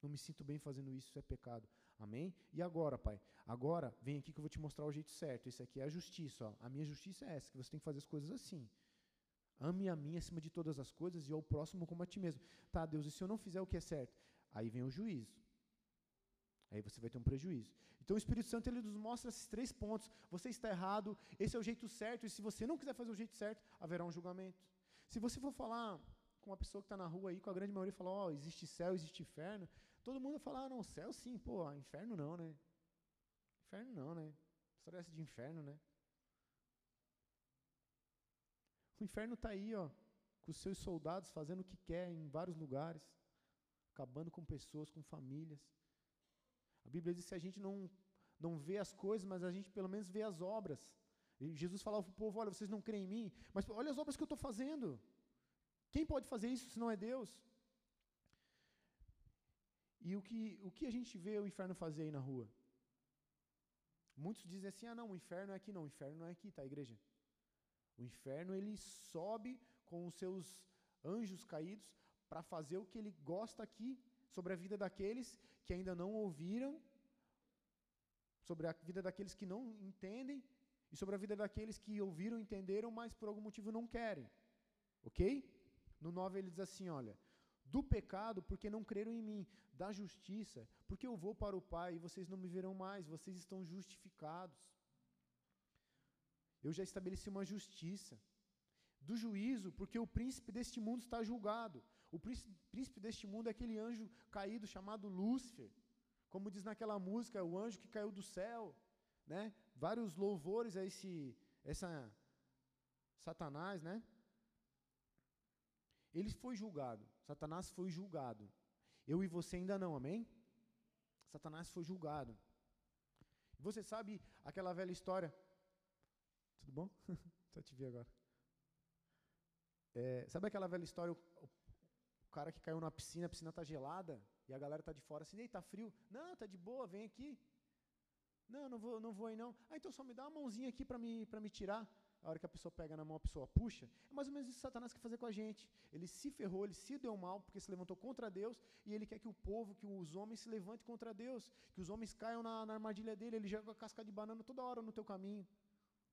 Não me sinto bem fazendo isso, isso é pecado. Amém? E agora, Pai? Agora, vem aqui que eu vou te mostrar o jeito certo. Esse aqui é a justiça. Ó. A minha justiça é essa, que você tem que fazer as coisas assim. Ame a mim acima de todas as coisas e ao próximo como a ti mesmo. Tá, Deus, e se eu não fizer o que é certo? Aí vem o juízo. Aí você vai ter um prejuízo. Então o Espírito Santo ele nos mostra esses três pontos. Você está errado, esse é o jeito certo, e se você não quiser fazer o jeito certo, haverá um julgamento. Se você for falar com uma pessoa que está na rua aí, com a grande maioria, falar, ó, oh, existe céu, existe inferno, todo mundo vai falar, ah, não, céu sim, pô, inferno não, né? Inferno não, né? História essa de inferno, né? O inferno está aí, ó, com os seus soldados fazendo o que quer em vários lugares, acabando com pessoas, com famílias. A Bíblia diz que a gente não, não vê as coisas, mas a gente pelo menos vê as obras. E Jesus falava para o povo: olha, vocês não creem em mim, mas olha as obras que eu estou fazendo. Quem pode fazer isso se não é Deus? E o que, o que a gente vê o inferno fazer aí na rua? Muitos dizem assim: ah, não, o inferno é aqui. Não, o inferno não é aqui, tá, igreja? O inferno ele sobe com os seus anjos caídos para fazer o que ele gosta aqui sobre a vida daqueles que ainda não ouviram, sobre a vida daqueles que não entendem e sobre a vida daqueles que ouviram, entenderam, mas por algum motivo não querem. OK? No 9 ele diz assim, olha: do pecado, porque não creram em mim, da justiça, porque eu vou para o Pai e vocês não me verão mais, vocês estão justificados. Eu já estabeleci uma justiça. Do juízo, porque o príncipe deste mundo está julgado. O príncipe deste mundo é aquele anjo caído chamado Lúcifer. Como diz naquela música, o anjo que caiu do céu. Né? Vários louvores a esse essa Satanás, né? Ele foi julgado. Satanás foi julgado. Eu e você ainda não, amém? Satanás foi julgado. Você sabe aquela velha história? Tudo bom? Só te ver agora. É, sabe aquela velha história? O, o, cara que caiu na piscina, a piscina está gelada e a galera está de fora assim, ei, tá frio? Não, tá de boa, vem aqui. Não, não vou, não vou aí não. Ah, então só me dá uma mãozinha aqui para me, me tirar a hora que a pessoa pega na mão, a pessoa puxa. É mais ou menos isso que Satanás quer fazer com a gente. Ele se ferrou, ele se deu mal, porque se levantou contra Deus, e ele quer que o povo, que os homens se levantem contra Deus, que os homens caiam na, na armadilha dele. Ele joga a casca de banana toda hora no teu caminho.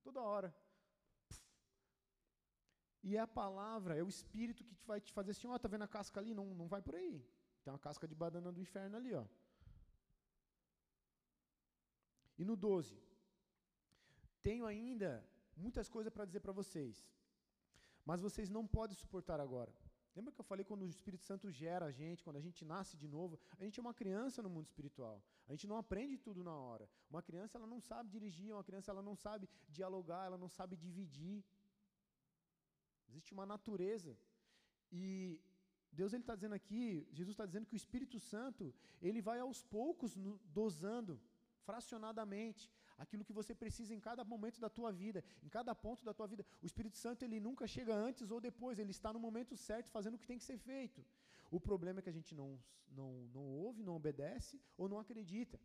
Toda hora. E é a palavra, é o Espírito que vai te fazer assim, ó, oh, tá vendo a casca ali? Não, não vai por aí. Tem uma casca de banana do inferno ali, ó. E no 12. Tenho ainda muitas coisas para dizer para vocês, mas vocês não podem suportar agora. Lembra que eu falei quando o Espírito Santo gera a gente, quando a gente nasce de novo? A gente é uma criança no mundo espiritual. A gente não aprende tudo na hora. Uma criança ela não sabe dirigir, uma criança ela não sabe dialogar, ela não sabe dividir. Existe uma natureza. E Deus ele está dizendo aqui, Jesus está dizendo que o Espírito Santo ele vai aos poucos no, dosando, fracionadamente aquilo que você precisa em cada momento da tua vida, em cada ponto da tua vida. O Espírito Santo ele nunca chega antes ou depois, ele está no momento certo fazendo o que tem que ser feito. O problema é que a gente não, não, não ouve, não obedece ou não acredita.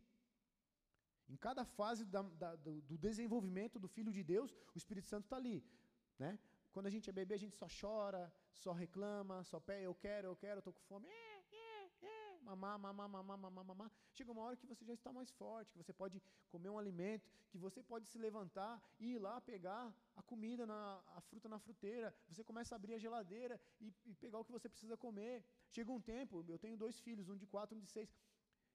Em cada fase da, da, do, desenvolvimento do Filho de Deus, o Espírito Santo está ali. Né? Quando a gente é bebê, a gente só chora, só reclama, só pede, eu quero, eu quero, estou com fome. É, mamar, mamar, mamar, mamar, mamar. Chega uma hora que você já está mais forte, que você pode comer um alimento, que você pode se levantar e ir lá pegar a comida, na, a fruta na fruteira. Você começa a abrir a geladeira e, e pegar o que você precisa comer. Chega um tempo, eu tenho dois filhos, um de quatro, um de seis.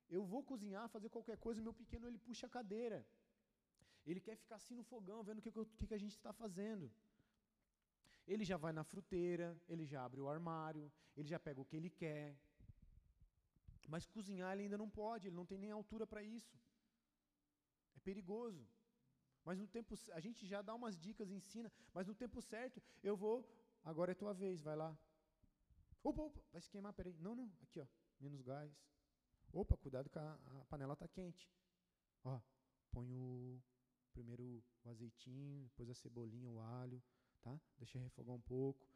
Eu vou cozinhar, fazer qualquer coisa, meu pequeno ele puxa a cadeira. Ele quer ficar assim no fogão, vendo o que, que, que a gente está fazendo. Ele já vai na fruteira, ele já abre o armário, ele já pega o que ele quer. Mas cozinhar ele ainda não pode, ele não tem nem altura para isso. É perigoso. Mas no tempo a gente já dá umas dicas, ensina, mas no tempo certo eu vou, agora é tua vez, vai lá. Opa, opa, vai se queimar, peraí. Não, não, aqui ó, menos gás. Opa, cuidado que a, a panela está quente. Ó, põe o primeiro o azeitinho, depois a cebolinha, o alho, tá? Deixa refogar um pouco.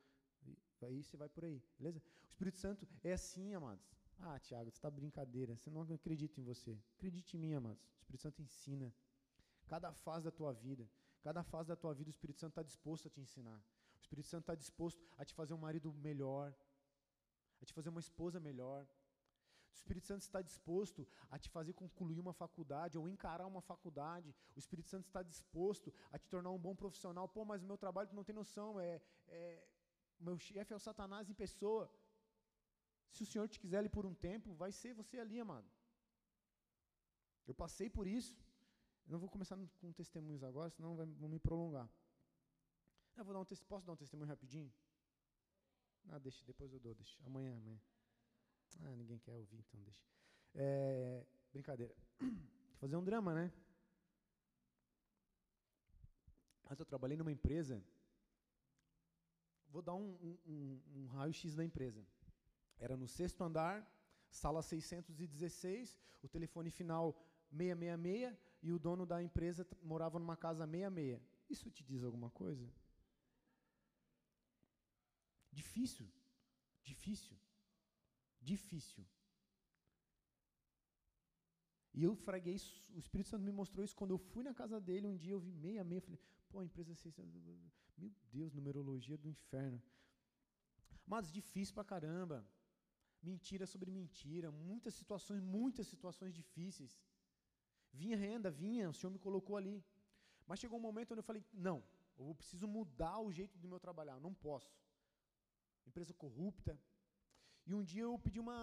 E aí você vai por aí, beleza? O Espírito Santo é assim, amados. Ah, Tiago, você está brincadeira, você não acredita em você. Acredite em mim, amados. O Espírito Santo ensina. Cada fase da tua vida, cada fase da tua vida, o Espírito Santo está disposto a te ensinar. O Espírito Santo está disposto a te fazer um marido melhor, a te fazer uma esposa melhor. O Espírito Santo está disposto a te fazer concluir uma faculdade ou encarar uma faculdade. O Espírito Santo está disposto a te tornar um bom profissional. Pô, mas o meu trabalho tu não tem noção. É, é, meu chefe é o Satanás em pessoa. Se o Senhor te quiser ali por um tempo, vai ser você ali, amado. Eu passei por isso. Eu não vou começar com testemunhos agora, senão vai, vou me prolongar. Eu vou dar um posso dar um testemunho rapidinho? Ah, deixa, depois eu dou, deixa. Amanhã, amanhã. Ah, ninguém quer ouvir, então deixa. É, brincadeira. Fazer um drama, né? Mas eu trabalhei numa empresa. Vou dar um, um, um, um raio-x da empresa. Era no sexto andar, sala 616, o telefone final 666 e o dono da empresa morava numa casa 66. Isso te diz alguma coisa? Difícil. Difícil. Difícil. E eu fraguei o Espírito Santo me mostrou isso quando eu fui na casa dele um dia, eu vi meia meia, falei, pô, a empresa 600, meu Deus, numerologia do inferno. Mas difícil pra caramba. Mentira sobre mentira, muitas situações, muitas situações difíceis. Vinha renda, vinha, o Senhor me colocou ali. Mas chegou um momento onde eu falei, não, eu preciso mudar o jeito do meu trabalhar, não posso. Empresa corrupta. E um dia eu pedi uma,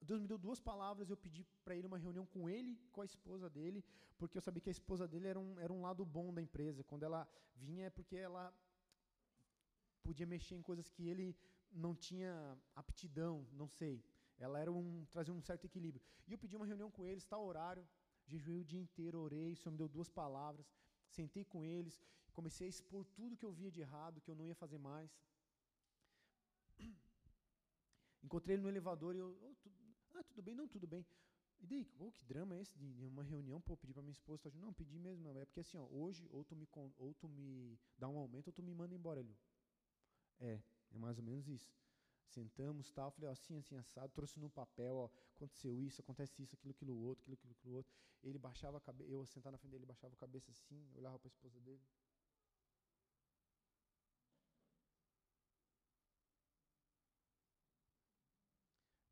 Deus me deu duas palavras, eu pedi para ele uma reunião com ele, com a esposa dele, porque eu sabia que a esposa dele era um, era um lado bom da empresa. Quando ela vinha é porque ela podia mexer em coisas que ele não tinha aptidão, não sei. Ela era um trazia um certo equilíbrio. E eu pedi uma reunião com eles, tal horário, jejuei o dia inteiro, orei, o Senhor me deu duas palavras, sentei com eles, comecei a expor tudo que eu via de errado, que eu não ia fazer mais. Encontrei ele no elevador e eu, oh, ah, tudo bem, não, tudo bem. E daí, oh, que drama é esse de uma reunião, pô, pedir para minha esposa, tá, não, pedi mesmo, não, é porque assim, ó, hoje ou tu me ou tu me dá um aumento ou tu me manda embora ali. É, é mais ou menos isso. Sentamos, tal, falei, ó, assim, assim, assado, trouxe no papel, ó, aconteceu isso, acontece isso, aquilo, aquilo outro, aquilo, aquilo, aquilo outro. Ele baixava a cabeça, eu sentar na frente dele, baixava a cabeça assim, olhava para a esposa dele.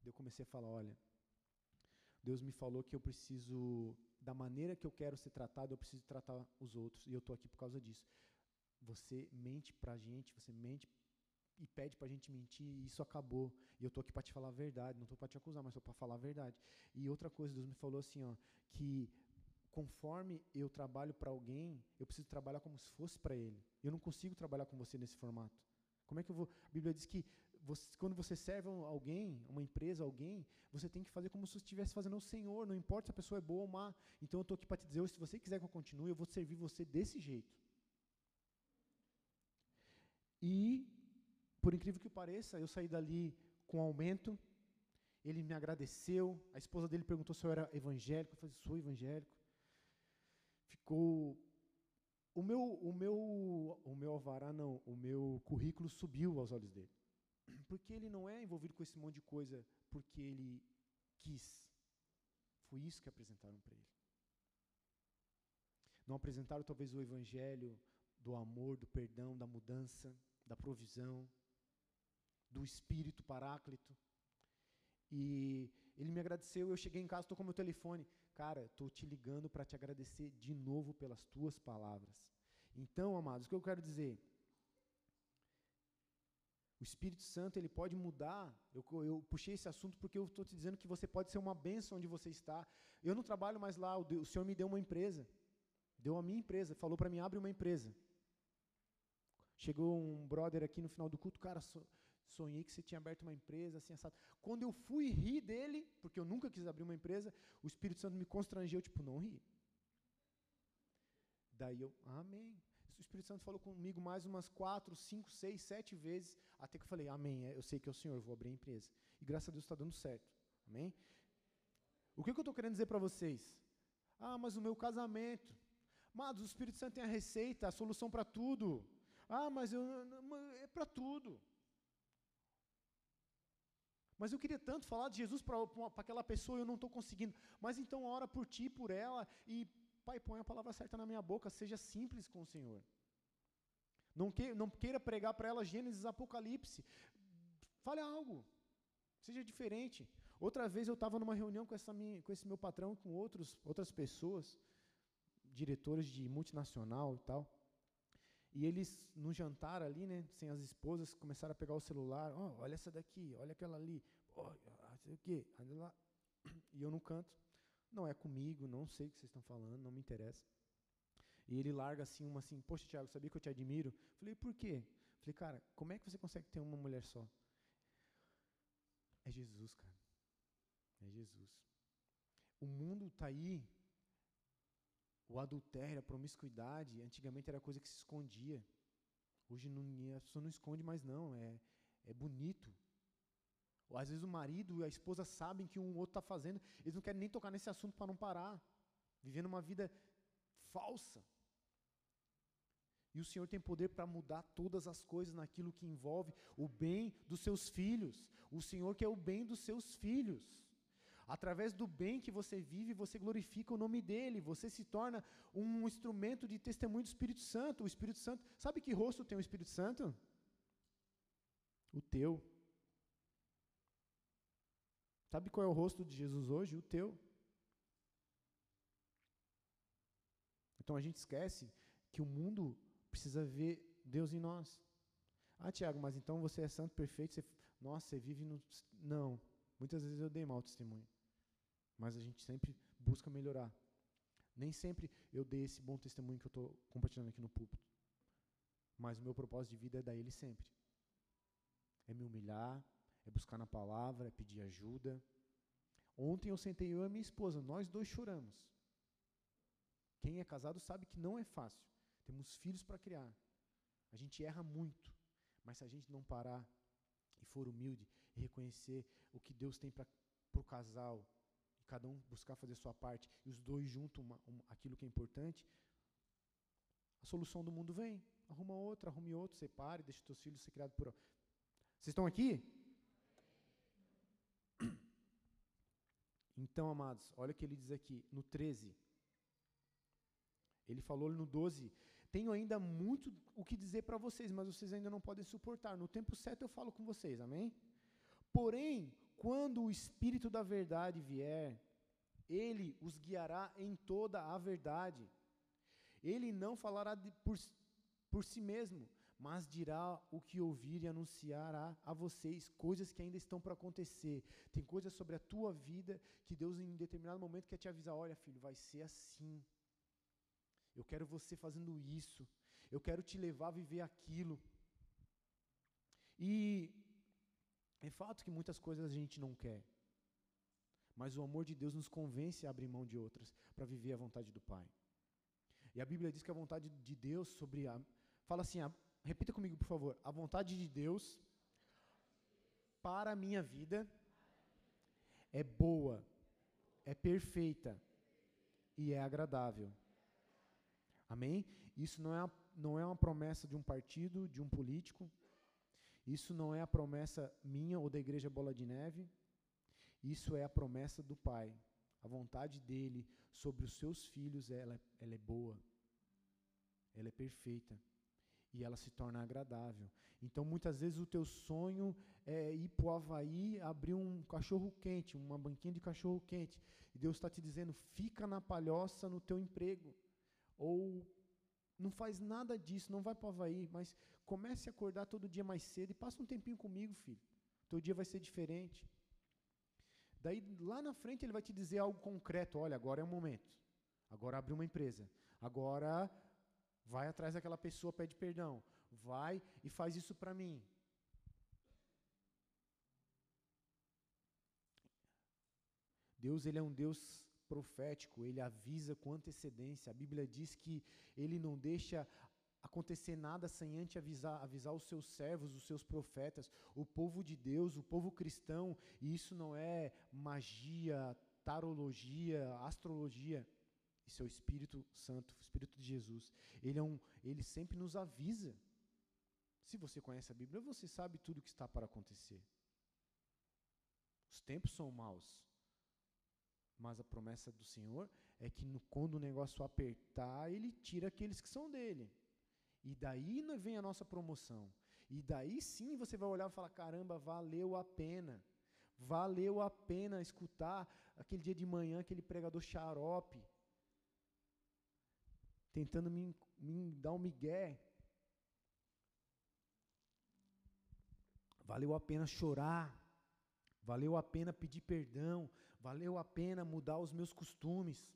eu comecei a falar, olha, Deus me falou que eu preciso, da maneira que eu quero ser tratado, eu preciso tratar os outros, e eu estou aqui por causa disso. Você mente para a gente, você mente e pede para a gente mentir, e isso acabou. E eu estou aqui para te falar a verdade, não estou para te acusar, mas estou para falar a verdade. E outra coisa, Deus me falou assim, ó, que conforme eu trabalho para alguém, eu preciso trabalhar como se fosse para ele. Eu não consigo trabalhar com você nesse formato. Como é que eu vou? A Bíblia diz que você, quando você serve alguém, uma empresa, alguém, você tem que fazer como se você estivesse fazendo ao Senhor, não importa se a pessoa é boa ou má. Então eu estou aqui para te dizer, se você quiser que eu continue, eu vou servir você desse jeito. E, por incrível que pareça, eu saí dali com aumento, ele me agradeceu, a esposa dele perguntou se eu era evangélico, eu falei, sou evangélico. Ficou o meu, o meu, o meu alvará não, o meu currículo subiu aos olhos dele. Porque ele não é envolvido com esse monte de coisa porque ele quis. Foi isso que apresentaram para ele. Não apresentaram talvez o evangelho do amor, do perdão, da mudança, da provisão, do espírito paráclito. E ele me agradeceu, eu cheguei em casa, estou com meu telefone. Cara, estou te ligando para te agradecer de novo pelas tuas palavras. Então, amados, o que eu quero dizer? O Espírito Santo ele pode mudar. Eu, eu puxei esse assunto porque eu estou te dizendo que você pode ser uma bênção onde você está. Eu não trabalho mais lá. O, o Senhor me deu uma empresa, deu a minha empresa, falou para mim abre uma empresa. Chegou um brother aqui no final do culto, cara, sonhei que você tinha aberto uma empresa, assim, assado. Quando eu fui rir dele, porque eu nunca quis abrir uma empresa, o Espírito Santo me constrangeu, tipo, não ri. Daí eu, amém o Espírito Santo falou comigo mais umas quatro, cinco, seis, sete vezes, até que eu falei, amém, é, eu sei que é o Senhor, vou abrir a empresa. E graças a Deus está dando certo. Amém? O que, que eu estou querendo dizer para vocês? Ah, mas o meu casamento. Amados, o Espírito Santo tem a receita, a solução para tudo. Ah, mas eu, é para tudo. Mas eu queria tanto falar de Jesus para aquela pessoa e eu não estou conseguindo. Mas então ora por ti, por ela, e Pai, põe a palavra certa na minha boca, seja simples com o Senhor. Não, que, não queira pregar para ela Gênesis, Apocalipse. Fale algo. Seja diferente. Outra vez eu estava numa reunião com, essa minha, com esse meu patrão, com outros, outras pessoas, diretores de multinacional e tal. E eles, no jantar ali, né, sem as esposas, começaram a pegar o celular. Oh, olha essa daqui, olha aquela ali. Oh, sei o quê. E eu no canto. Não é comigo, não sei o que vocês estão falando, não me interessa. E ele larga assim uma assim, poxa, Tiago, sabia que eu te admiro? Falei, por quê? Falei, cara, como é que você consegue ter uma mulher só? É Jesus, cara. É Jesus. O mundo está aí. O adultério, a promiscuidade, antigamente era coisa que se escondia. Hoje não, a pessoa não esconde mais, não. É, é bonito. Ou às vezes o marido e a esposa sabem que um outro está fazendo, eles não querem nem tocar nesse assunto para não parar. Vivendo uma vida falsa. E o Senhor tem poder para mudar todas as coisas naquilo que envolve o bem dos seus filhos. O Senhor quer o bem dos seus filhos. Através do bem que você vive, você glorifica o nome dele, você se torna um instrumento de testemunho do Espírito Santo. O Espírito Santo, sabe que rosto tem o Espírito Santo? O teu. Sabe qual é o rosto de Jesus hoje? O teu. Então a gente esquece que o mundo precisa ver Deus em nós. Ah, Tiago, mas então você é santo, perfeito, você, nossa, você vive no. Não. Muitas vezes eu dei mau testemunho. Mas a gente sempre busca melhorar. Nem sempre eu dei esse bom testemunho que eu estou compartilhando aqui no púlpito. Mas o meu propósito de vida é dar ele sempre. É me humilhar, é buscar na palavra, é pedir ajuda. Ontem eu sentei eu e minha esposa, nós dois choramos. Quem é casado sabe que não é fácil. Temos filhos para criar. A gente erra muito, mas se a gente não parar e for humilde e reconhecer o que Deus tem para o casal, cada um buscar fazer sua parte, e os dois juntos um, aquilo que é importante, a solução do mundo vem. Arruma outro, arrume outro, separe, deixe seus filhos ser criados por. Vocês estão aqui? Então, amados, olha o que ele diz aqui, no 13. Ele falou no 12: Tenho ainda muito o que dizer para vocês, mas vocês ainda não podem suportar. No tempo certo eu falo com vocês, amém? Porém, quando o Espírito da Verdade vier, ele os guiará em toda a verdade. Ele não falará de, por, por si mesmo, mas dirá o que ouvir e anunciará a vocês coisas que ainda estão para acontecer. Tem coisas sobre a tua vida que Deus, em determinado momento, quer te avisar: olha, filho, vai ser assim. Eu quero você fazendo isso. Eu quero te levar a viver aquilo. E é fato que muitas coisas a gente não quer. Mas o amor de Deus nos convence a abrir mão de outras para viver a vontade do Pai. E a Bíblia diz que a vontade de Deus sobre a. Fala assim, a, repita comigo, por favor. A vontade de Deus para a minha vida é boa, é perfeita e é agradável. Amém? Isso não é, não é uma promessa de um partido, de um político. Isso não é a promessa minha ou da igreja Bola de Neve. Isso é a promessa do Pai. A vontade dele sobre os seus filhos, ela, ela é boa. Ela é perfeita. E ela se torna agradável. Então, muitas vezes, o teu sonho é ir para o Havaí, abrir um cachorro quente, uma banquinha de cachorro quente. E Deus está te dizendo: fica na palhoça no teu emprego ou não faz nada disso, não vai para o Havaí, mas comece a acordar todo dia mais cedo e passa um tempinho comigo, filho. Teu dia vai ser diferente. Daí, lá na frente, ele vai te dizer algo concreto. Olha, agora é o momento. Agora abre uma empresa. Agora vai atrás daquela pessoa, pede perdão. Vai e faz isso para mim. Deus, ele é um Deus profético, ele avisa com antecedência. A Bíblia diz que ele não deixa acontecer nada sem antes avisar, avisar os seus servos, os seus profetas, o povo de Deus, o povo cristão, e isso não é magia, tarologia, astrologia. Isso é o Espírito Santo, o Espírito de Jesus. Ele, é um, ele sempre nos avisa. Se você conhece a Bíblia, você sabe tudo o que está para acontecer. Os tempos são maus. Mas a promessa do Senhor é que no, quando o negócio apertar, Ele tira aqueles que são dele. E daí vem a nossa promoção. E daí sim você vai olhar e falar: caramba, valeu a pena. Valeu a pena escutar aquele dia de manhã, aquele pregador xarope, tentando me, me dar um migué. Valeu a pena chorar, valeu a pena pedir perdão, valeu a pena mudar os meus costumes.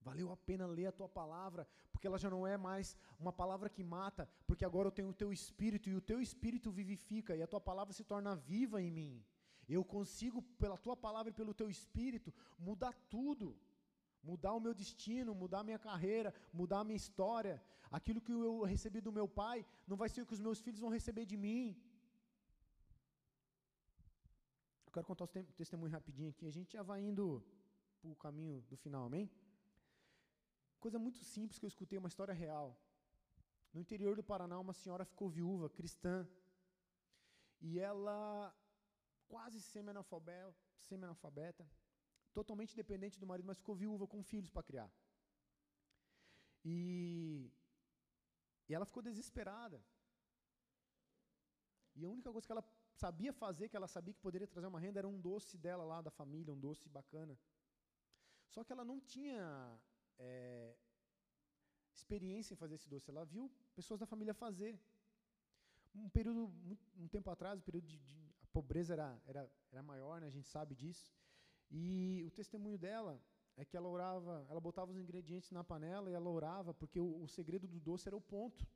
Valeu a pena ler a tua palavra, porque ela já não é mais uma palavra que mata, porque agora eu tenho o teu espírito e o teu espírito vivifica e a tua palavra se torna viva em mim. Eu consigo, pela tua palavra e pelo teu espírito, mudar tudo. Mudar o meu destino, mudar a minha carreira, mudar a minha história. Aquilo que eu recebi do meu pai não vai ser o que os meus filhos vão receber de mim. Eu quero contar o testemunho rapidinho aqui. A gente já vai indo para o caminho do final, amém? Coisa muito simples que eu escutei, uma história real. No interior do Paraná, uma senhora ficou viúva, cristã. E ela, quase semi-analfabeta, totalmente dependente do marido, mas ficou viúva com filhos para criar. E, e ela ficou desesperada. E a única coisa que ela sabia fazer, que ela sabia que poderia trazer uma renda, era um doce dela lá, da família, um doce bacana. Só que ela não tinha é, experiência em fazer esse doce. Ela viu pessoas da família fazer. Um período, um tempo atrás, o período de, de a pobreza era, era, era maior, né? a gente sabe disso. E o testemunho dela é que ela orava, ela botava os ingredientes na panela e ela orava, porque o, o segredo do doce era o ponto.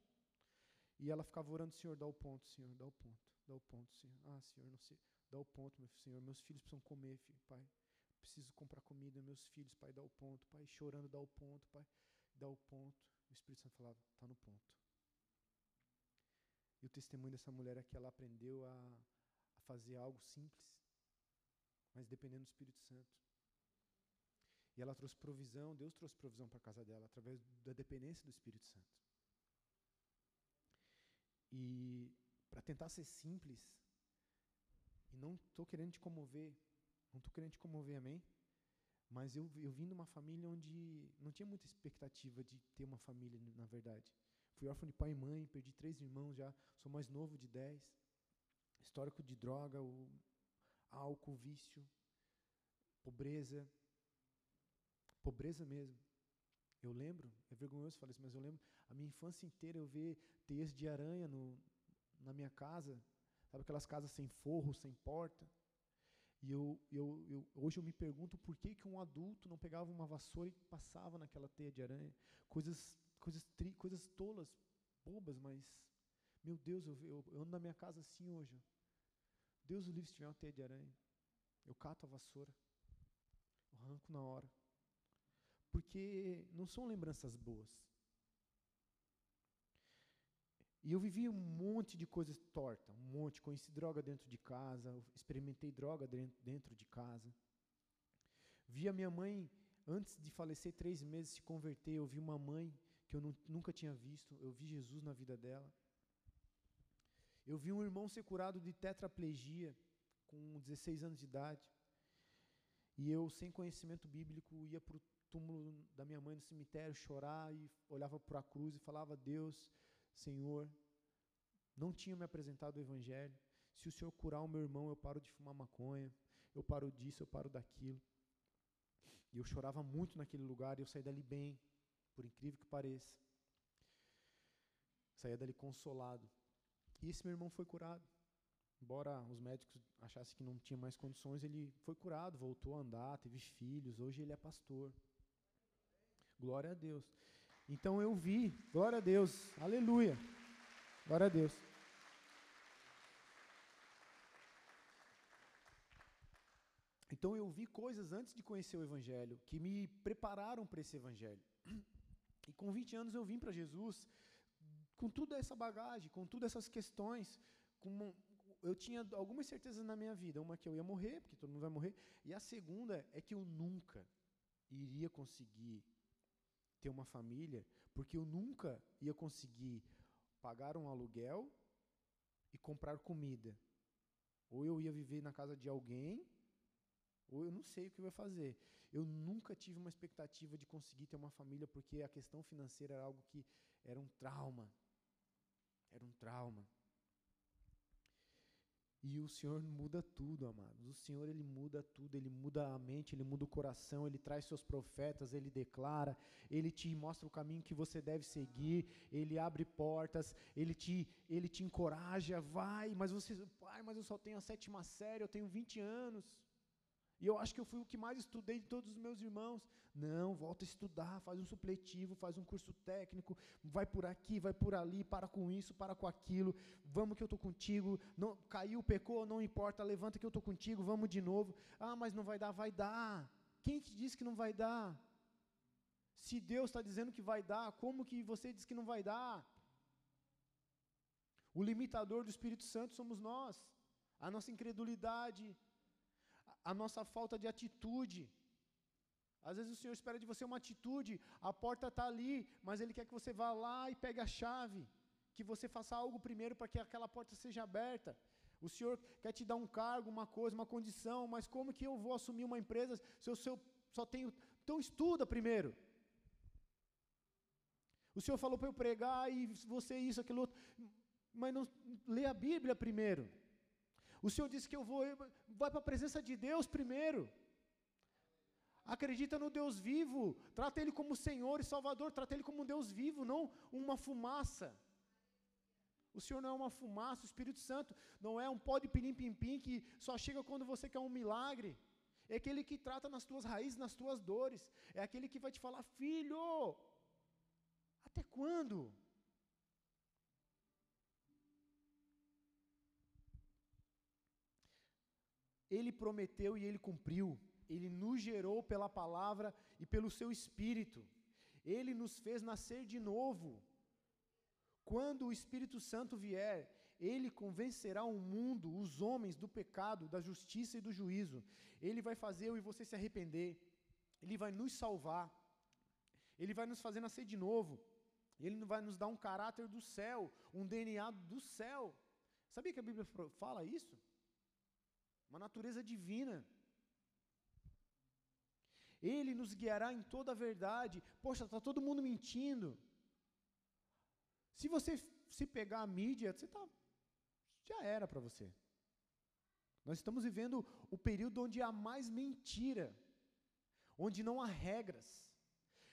E ela ficava orando, Senhor, dá o ponto, Senhor, dá o ponto, dá o ponto, Senhor. Ah, Senhor, não sei, dá o ponto, meu Senhor, meus filhos precisam comer, filho, Pai preciso comprar comida, meus filhos, pai, dá o ponto, pai, chorando, dá o ponto, pai, dá o ponto. O Espírito Santo falava, está no ponto. E o testemunho dessa mulher é que ela aprendeu a, a fazer algo simples, mas dependendo do Espírito Santo. E ela trouxe provisão, Deus trouxe provisão para a casa dela, através da dependência do Espírito Santo. E para tentar ser simples, e não estou querendo te comover, não estou querendo te comover, amém? Mas eu, eu vim de uma família onde não tinha muita expectativa de ter uma família, na verdade. Fui órfão de pai e mãe, perdi três irmãos já, sou mais novo de dez. Histórico de droga, o álcool, vício, pobreza. Pobreza mesmo. Eu lembro, é vergonhoso falar isso, mas eu lembro a minha infância inteira eu ver teias de aranha no, na minha casa. Sabe aquelas casas sem forro, sem porta? E eu, eu, eu, hoje eu me pergunto por que, que um adulto não pegava uma vassoura e passava naquela teia de aranha. Coisas, coisas, tri, coisas tolas, bobas, mas, meu Deus, eu, eu, eu ando na minha casa assim hoje. Deus o livre se tiver uma teia de aranha. Eu cato a vassoura. Eu arranco na hora. Porque não são lembranças boas. E eu vivi um monte de coisas torta, um monte. Conheci droga dentro de casa, experimentei droga dentro de casa. Vi a minha mãe, antes de falecer, três meses se converter. Eu vi uma mãe que eu nunca tinha visto. Eu vi Jesus na vida dela. Eu vi um irmão ser curado de tetraplegia com 16 anos de idade. E eu, sem conhecimento bíblico, ia para o túmulo da minha mãe no cemitério chorar e olhava para a cruz e falava: Deus Senhor, não tinha me apresentado o Evangelho. Se o Senhor curar o meu irmão, eu paro de fumar maconha, eu paro disso, eu paro daquilo. E eu chorava muito naquele lugar e eu saí dali bem, por incrível que pareça. Saía dali consolado. E esse meu irmão foi curado. Embora os médicos achassem que não tinha mais condições, ele foi curado, voltou a andar, teve filhos, hoje ele é pastor. Glória a Deus. Então eu vi, glória a Deus, aleluia, glória a Deus. Então eu vi coisas antes de conhecer o Evangelho que me prepararam para esse Evangelho. E com 20 anos eu vim para Jesus com toda essa bagagem, com todas essas questões. Com, eu tinha algumas certezas na minha vida. Uma que eu ia morrer, porque todo mundo vai morrer. E a segunda é que eu nunca iria conseguir ter uma família, porque eu nunca ia conseguir pagar um aluguel e comprar comida. Ou eu ia viver na casa de alguém, ou eu não sei o que eu ia fazer. Eu nunca tive uma expectativa de conseguir ter uma família, porque a questão financeira era algo que era um trauma. Era um trauma. E o Senhor muda tudo, amados. O Senhor ele muda tudo, ele muda a mente, ele muda o coração, ele traz seus profetas, ele declara, ele te mostra o caminho que você deve seguir, ele abre portas, ele te ele te encoraja, vai, mas você, pai, mas eu só tenho a sétima série, eu tenho 20 anos. E eu acho que eu fui o que mais estudei de todos os meus irmãos. Não, volta a estudar, faz um supletivo, faz um curso técnico, vai por aqui, vai por ali, para com isso, para com aquilo. Vamos que eu estou contigo. Não, caiu, pecou, não importa, levanta que eu estou contigo, vamos de novo. Ah, mas não vai dar, vai dar. Quem te disse que não vai dar? Se Deus está dizendo que vai dar, como que você diz que não vai dar? O limitador do Espírito Santo somos nós, a nossa incredulidade, a nossa falta de atitude. Às vezes o Senhor espera de você uma atitude, a porta está ali, mas Ele quer que você vá lá e pegue a chave, que você faça algo primeiro para que aquela porta seja aberta. O Senhor quer te dar um cargo, uma coisa, uma condição, mas como que eu vou assumir uma empresa se eu, só tenho. Então estuda primeiro. O Senhor falou para eu pregar e você isso, aquilo outro, mas não lê a Bíblia primeiro. O Senhor disse que eu vou, vai para a presença de Deus primeiro. Acredita no Deus vivo, trata Ele como Senhor e Salvador, trata Ele como um Deus vivo, não uma fumaça. O Senhor não é uma fumaça, o Espírito Santo não é um pó de pirim-pim-pim que só chega quando você quer um milagre. É aquele que trata nas tuas raízes, nas tuas dores. É aquele que vai te falar, filho, até quando? Ele prometeu e ele cumpriu. Ele nos gerou pela palavra e pelo seu espírito. Ele nos fez nascer de novo. Quando o Espírito Santo vier, ele convencerá o mundo, os homens, do pecado, da justiça e do juízo. Ele vai fazer eu e você se arrepender. Ele vai nos salvar. Ele vai nos fazer nascer de novo. Ele vai nos dar um caráter do céu, um DNA do céu. Sabia que a Bíblia fala isso? Uma natureza divina. Ele nos guiará em toda a verdade. Poxa, está todo mundo mentindo. Se você se pegar a mídia, você tá, já era para você. Nós estamos vivendo o período onde há mais mentira, onde não há regras,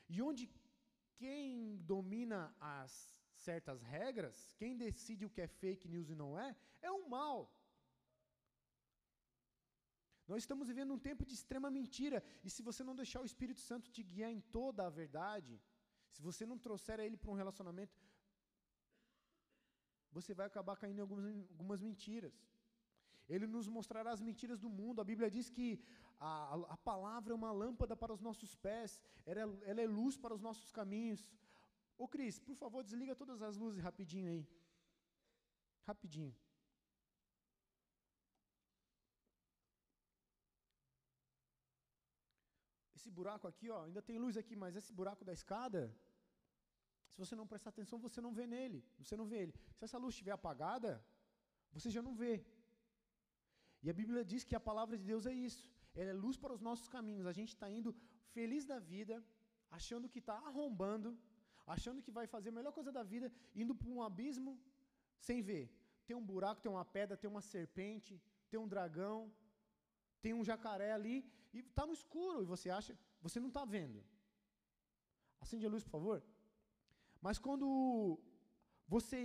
e onde quem domina as certas regras, quem decide o que é fake news e não é, é o mal. Nós estamos vivendo um tempo de extrema mentira, e se você não deixar o Espírito Santo te guiar em toda a verdade, se você não trouxer ele para um relacionamento, você vai acabar caindo em algumas, algumas mentiras. Ele nos mostrará as mentiras do mundo. A Bíblia diz que a, a palavra é uma lâmpada para os nossos pés, ela, é, ela é luz para os nossos caminhos. Ô Cris, por favor, desliga todas as luzes rapidinho aí. Rapidinho. Esse buraco aqui, ó, ainda tem luz aqui, mas esse buraco da escada, se você não prestar atenção, você não vê nele, você não vê ele. Se essa luz estiver apagada, você já não vê. E a Bíblia diz que a palavra de Deus é isso. Ela é luz para os nossos caminhos. A gente está indo feliz da vida, achando que está arrombando, achando que vai fazer a melhor coisa da vida, indo para um abismo sem ver. Tem um buraco, tem uma pedra, tem uma serpente, tem um dragão, tem um jacaré ali, e está no escuro, e você acha, você não está vendo. Acende a luz, por favor. Mas quando você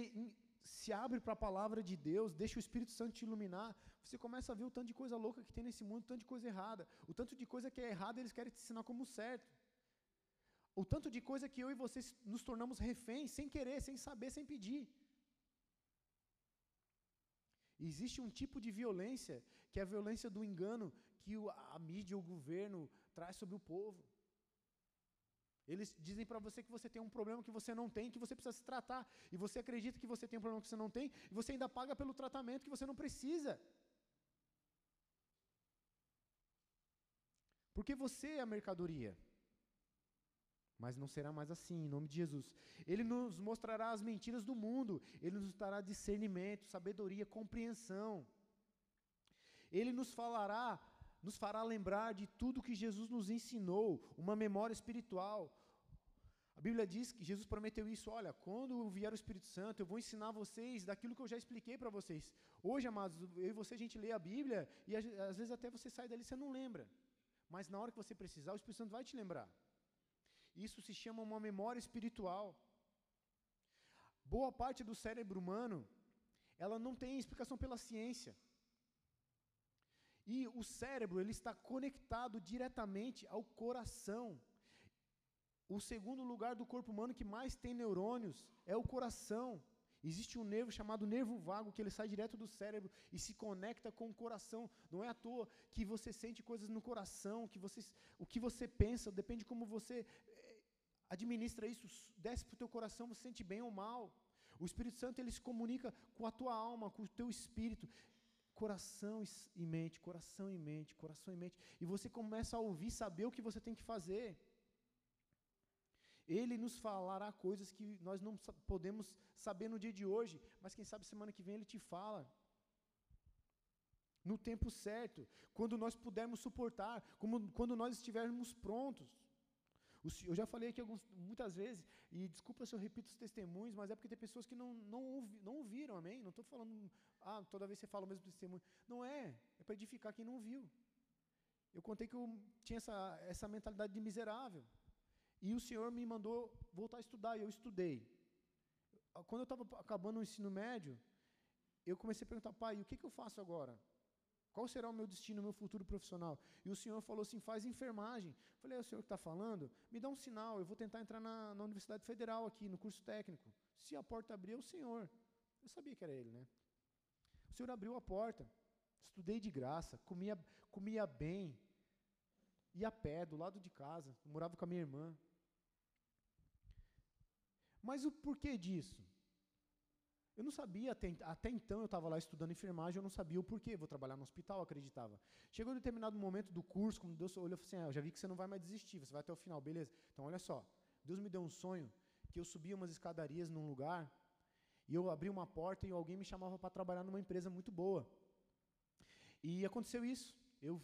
se abre para a palavra de Deus, deixa o Espírito Santo te iluminar, você começa a ver o tanto de coisa louca que tem nesse mundo, o tanto de coisa errada. O tanto de coisa que é errada, eles querem te ensinar como certo. O tanto de coisa que eu e você nos tornamos reféns, sem querer, sem saber, sem pedir. Existe um tipo de violência, que é a violência do engano, que a mídia, o governo traz sobre o povo. Eles dizem para você que você tem um problema que você não tem, que você precisa se tratar. E você acredita que você tem um problema que você não tem, e você ainda paga pelo tratamento que você não precisa. Porque você é a mercadoria. Mas não será mais assim, em nome de Jesus. Ele nos mostrará as mentiras do mundo, ele nos dará discernimento, sabedoria, compreensão. Ele nos falará nos fará lembrar de tudo que Jesus nos ensinou, uma memória espiritual. A Bíblia diz que Jesus prometeu isso, olha, quando vier o Espírito Santo, eu vou ensinar vocês daquilo que eu já expliquei para vocês. Hoje, amados, eu e você a gente lê a Bíblia e às vezes até você sai dali e você não lembra. Mas na hora que você precisar, o Espírito Santo vai te lembrar. Isso se chama uma memória espiritual. Boa parte do cérebro humano, ela não tem explicação pela ciência. E o cérebro, ele está conectado diretamente ao coração. O segundo lugar do corpo humano que mais tem neurônios é o coração. Existe um nervo chamado nervo vago, que ele sai direto do cérebro e se conecta com o coração. Não é à toa que você sente coisas no coração, que você, o que você pensa, depende como você eh, administra isso, desce para o teu coração, você sente bem ou mal. O Espírito Santo ele se comunica com a tua alma, com o teu espírito. Coração e mente, coração e mente, coração e mente. E você começa a ouvir, saber o que você tem que fazer. Ele nos falará coisas que nós não podemos saber no dia de hoje, mas quem sabe semana que vem ele te fala. No tempo certo, quando nós pudermos suportar, como, quando nós estivermos prontos. Eu já falei aqui alguns, muitas vezes, e desculpa se eu repito os testemunhos, mas é porque tem pessoas que não, não, ouvi, não ouviram, amém? Não estou falando, ah, toda vez você fala o mesmo testemunho. Não é, é para edificar quem não viu. Eu contei que eu tinha essa, essa mentalidade de miserável. E o Senhor me mandou voltar a estudar, e eu estudei. Quando eu estava acabando o ensino médio, eu comecei a perguntar, pai, o que, que eu faço agora? Qual será o meu destino, o meu futuro profissional? E o Senhor falou assim: faz enfermagem. Eu falei: é o Senhor que está falando? Me dá um sinal, eu vou tentar entrar na, na, Universidade Federal aqui, no curso técnico. Se a porta abrir, é o Senhor. Eu sabia que era Ele, né? O Senhor abriu a porta. Estudei de graça, comia, comia bem, ia a pé, do lado de casa, morava com a minha irmã. Mas o porquê disso? Eu não sabia, até, até então eu estava lá estudando enfermagem, eu não sabia o porquê, vou trabalhar no hospital, acreditava. Chegou um determinado momento do curso, como Deus olhou e falou assim, ah, eu já vi que você não vai mais desistir, você vai até o final, beleza. Então olha só, Deus me deu um sonho, que eu subia umas escadarias num lugar, e eu abri uma porta e alguém me chamava para trabalhar numa empresa muito boa. E aconteceu isso, eu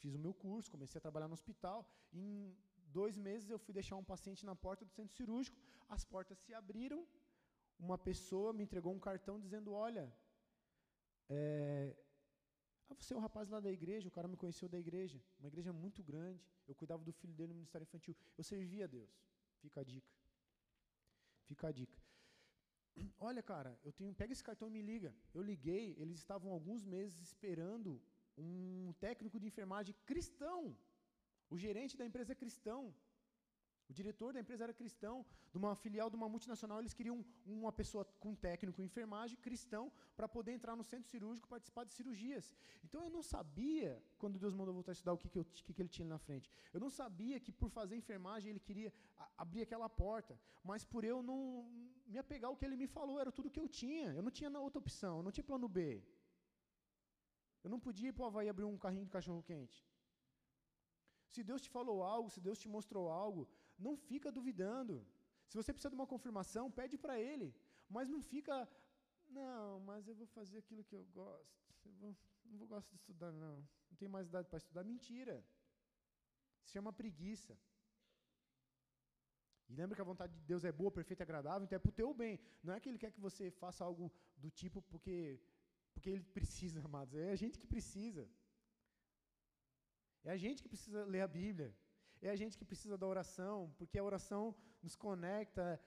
fiz o meu curso, comecei a trabalhar no hospital, em dois meses eu fui deixar um paciente na porta do centro cirúrgico, as portas se abriram, uma pessoa me entregou um cartão dizendo: Olha, é, ah, você é o rapaz lá da igreja, o cara me conheceu da igreja, uma igreja muito grande, eu cuidava do filho dele no ministério infantil, eu servia a Deus. Fica a dica. Fica a dica. Olha, cara, eu tenho, pega esse cartão e me liga. Eu liguei, eles estavam alguns meses esperando um técnico de enfermagem cristão. O gerente da empresa é cristão. O diretor da empresa era cristão, de uma filial de uma multinacional, eles queriam uma pessoa com técnico em enfermagem, cristão, para poder entrar no centro cirúrgico participar de cirurgias. Então eu não sabia, quando Deus mandou voltar a estudar, o que, que, eu, que, que ele tinha na frente. Eu não sabia que por fazer enfermagem ele queria abrir aquela porta. Mas por eu não me apegar ao que ele me falou, era tudo que eu tinha. Eu não tinha outra opção, eu não tinha plano B. Eu não podia ir para o Havaí abrir um carrinho de cachorro quente. Se Deus te falou algo, se Deus te mostrou algo, não fica duvidando. Se você precisa de uma confirmação, pede para Ele. Mas não fica, não, mas eu vou fazer aquilo que eu gosto. Eu vou, não vou gosto de estudar, não. Não tenho mais idade para estudar. Mentira. Se chama preguiça. E lembra que a vontade de Deus é boa, perfeita e agradável, então é para o teu bem. Não é que Ele quer que você faça algo do tipo porque, porque Ele precisa, amados. É a gente que precisa. É a gente que precisa ler a Bíblia. É a gente que precisa da oração, porque a oração nos conecta,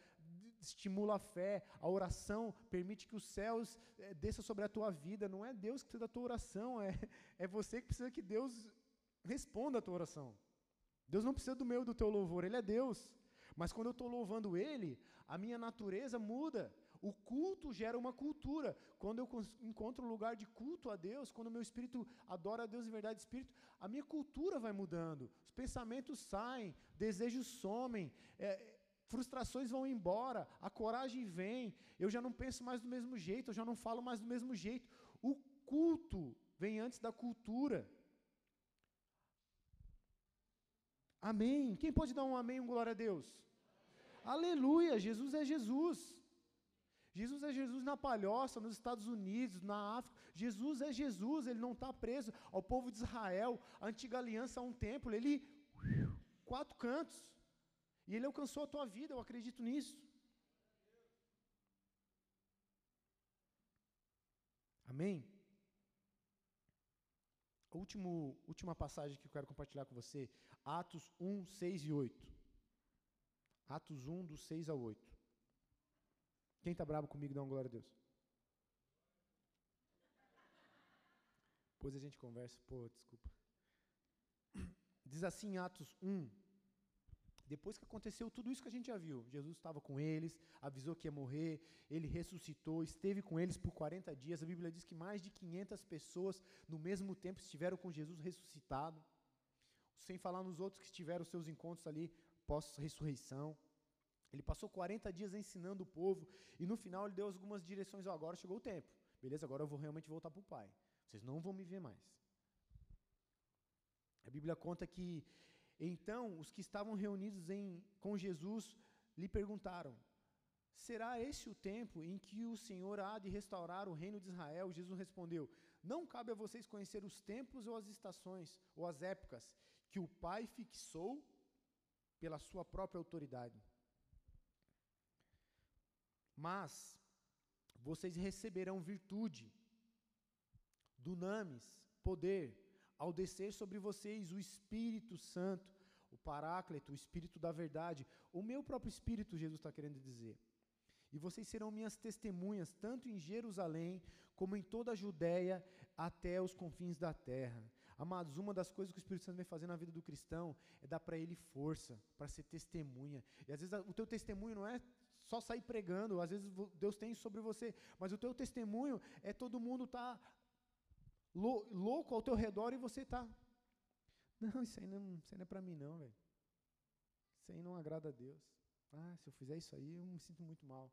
estimula a fé. A oração permite que os céus é, desçam sobre a tua vida. Não é Deus que precisa da tua oração, é, é você que precisa que Deus responda a tua oração. Deus não precisa do meu do teu louvor, Ele é Deus. Mas quando eu estou louvando Ele, a minha natureza muda. O culto gera uma cultura. Quando eu encontro um lugar de culto a Deus, quando o meu espírito adora a Deus em verdade e espírito, a minha cultura vai mudando. Os pensamentos saem, desejos somem, é, frustrações vão embora, a coragem vem. Eu já não penso mais do mesmo jeito, eu já não falo mais do mesmo jeito. O culto vem antes da cultura. Amém. Quem pode dar um amém, um glória a Deus? Amém. Aleluia. Jesus é Jesus. Jesus é Jesus na palhoça, nos Estados Unidos, na África. Jesus é Jesus, ele não está preso ao povo de Israel. A antiga aliança a um templo, ele. quatro cantos. E ele alcançou a tua vida, eu acredito nisso. Amém? Último, última passagem que eu quero compartilhar com você, Atos 1, 6 e 8. Atos 1, do 6 ao 8. Quem está bravo comigo, dá uma glória a Deus. Depois a gente conversa. Pô, desculpa. Diz assim Atos 1. Depois que aconteceu tudo isso que a gente já viu, Jesus estava com eles, avisou que ia morrer, ele ressuscitou, esteve com eles por 40 dias. A Bíblia diz que mais de 500 pessoas no mesmo tempo estiveram com Jesus ressuscitado, sem falar nos outros que tiveram seus encontros ali pós-ressurreição. Ele passou 40 dias ensinando o povo e no final ele deu algumas direções. Oh, agora chegou o tempo. Beleza, agora eu vou realmente voltar para o Pai. Vocês não vão me ver mais. A Bíblia conta que então os que estavam reunidos em, com Jesus lhe perguntaram: Será esse o tempo em que o Senhor há de restaurar o reino de Israel? Jesus respondeu: Não cabe a vocês conhecer os tempos ou as estações ou as épocas que o Pai fixou pela sua própria autoridade. Mas vocês receberão virtude dunamis, poder, ao descer sobre vocês o Espírito Santo, o Paráclito, o Espírito da verdade, o meu próprio Espírito, Jesus está querendo dizer. E vocês serão minhas testemunhas, tanto em Jerusalém, como em toda a Judéia, até os confins da terra. Amados, uma das coisas que o Espírito Santo vem fazendo na vida do cristão é dar para ele força, para ser testemunha. E às vezes o teu testemunho não é só sair pregando, às vezes Deus tem sobre você, mas o teu testemunho é todo mundo tá louco ao teu redor e você está. Não, isso aí não, isso aí não é para mim, não, velho. Isso aí não agrada a Deus. Ah, se eu fizer isso aí, eu me sinto muito mal.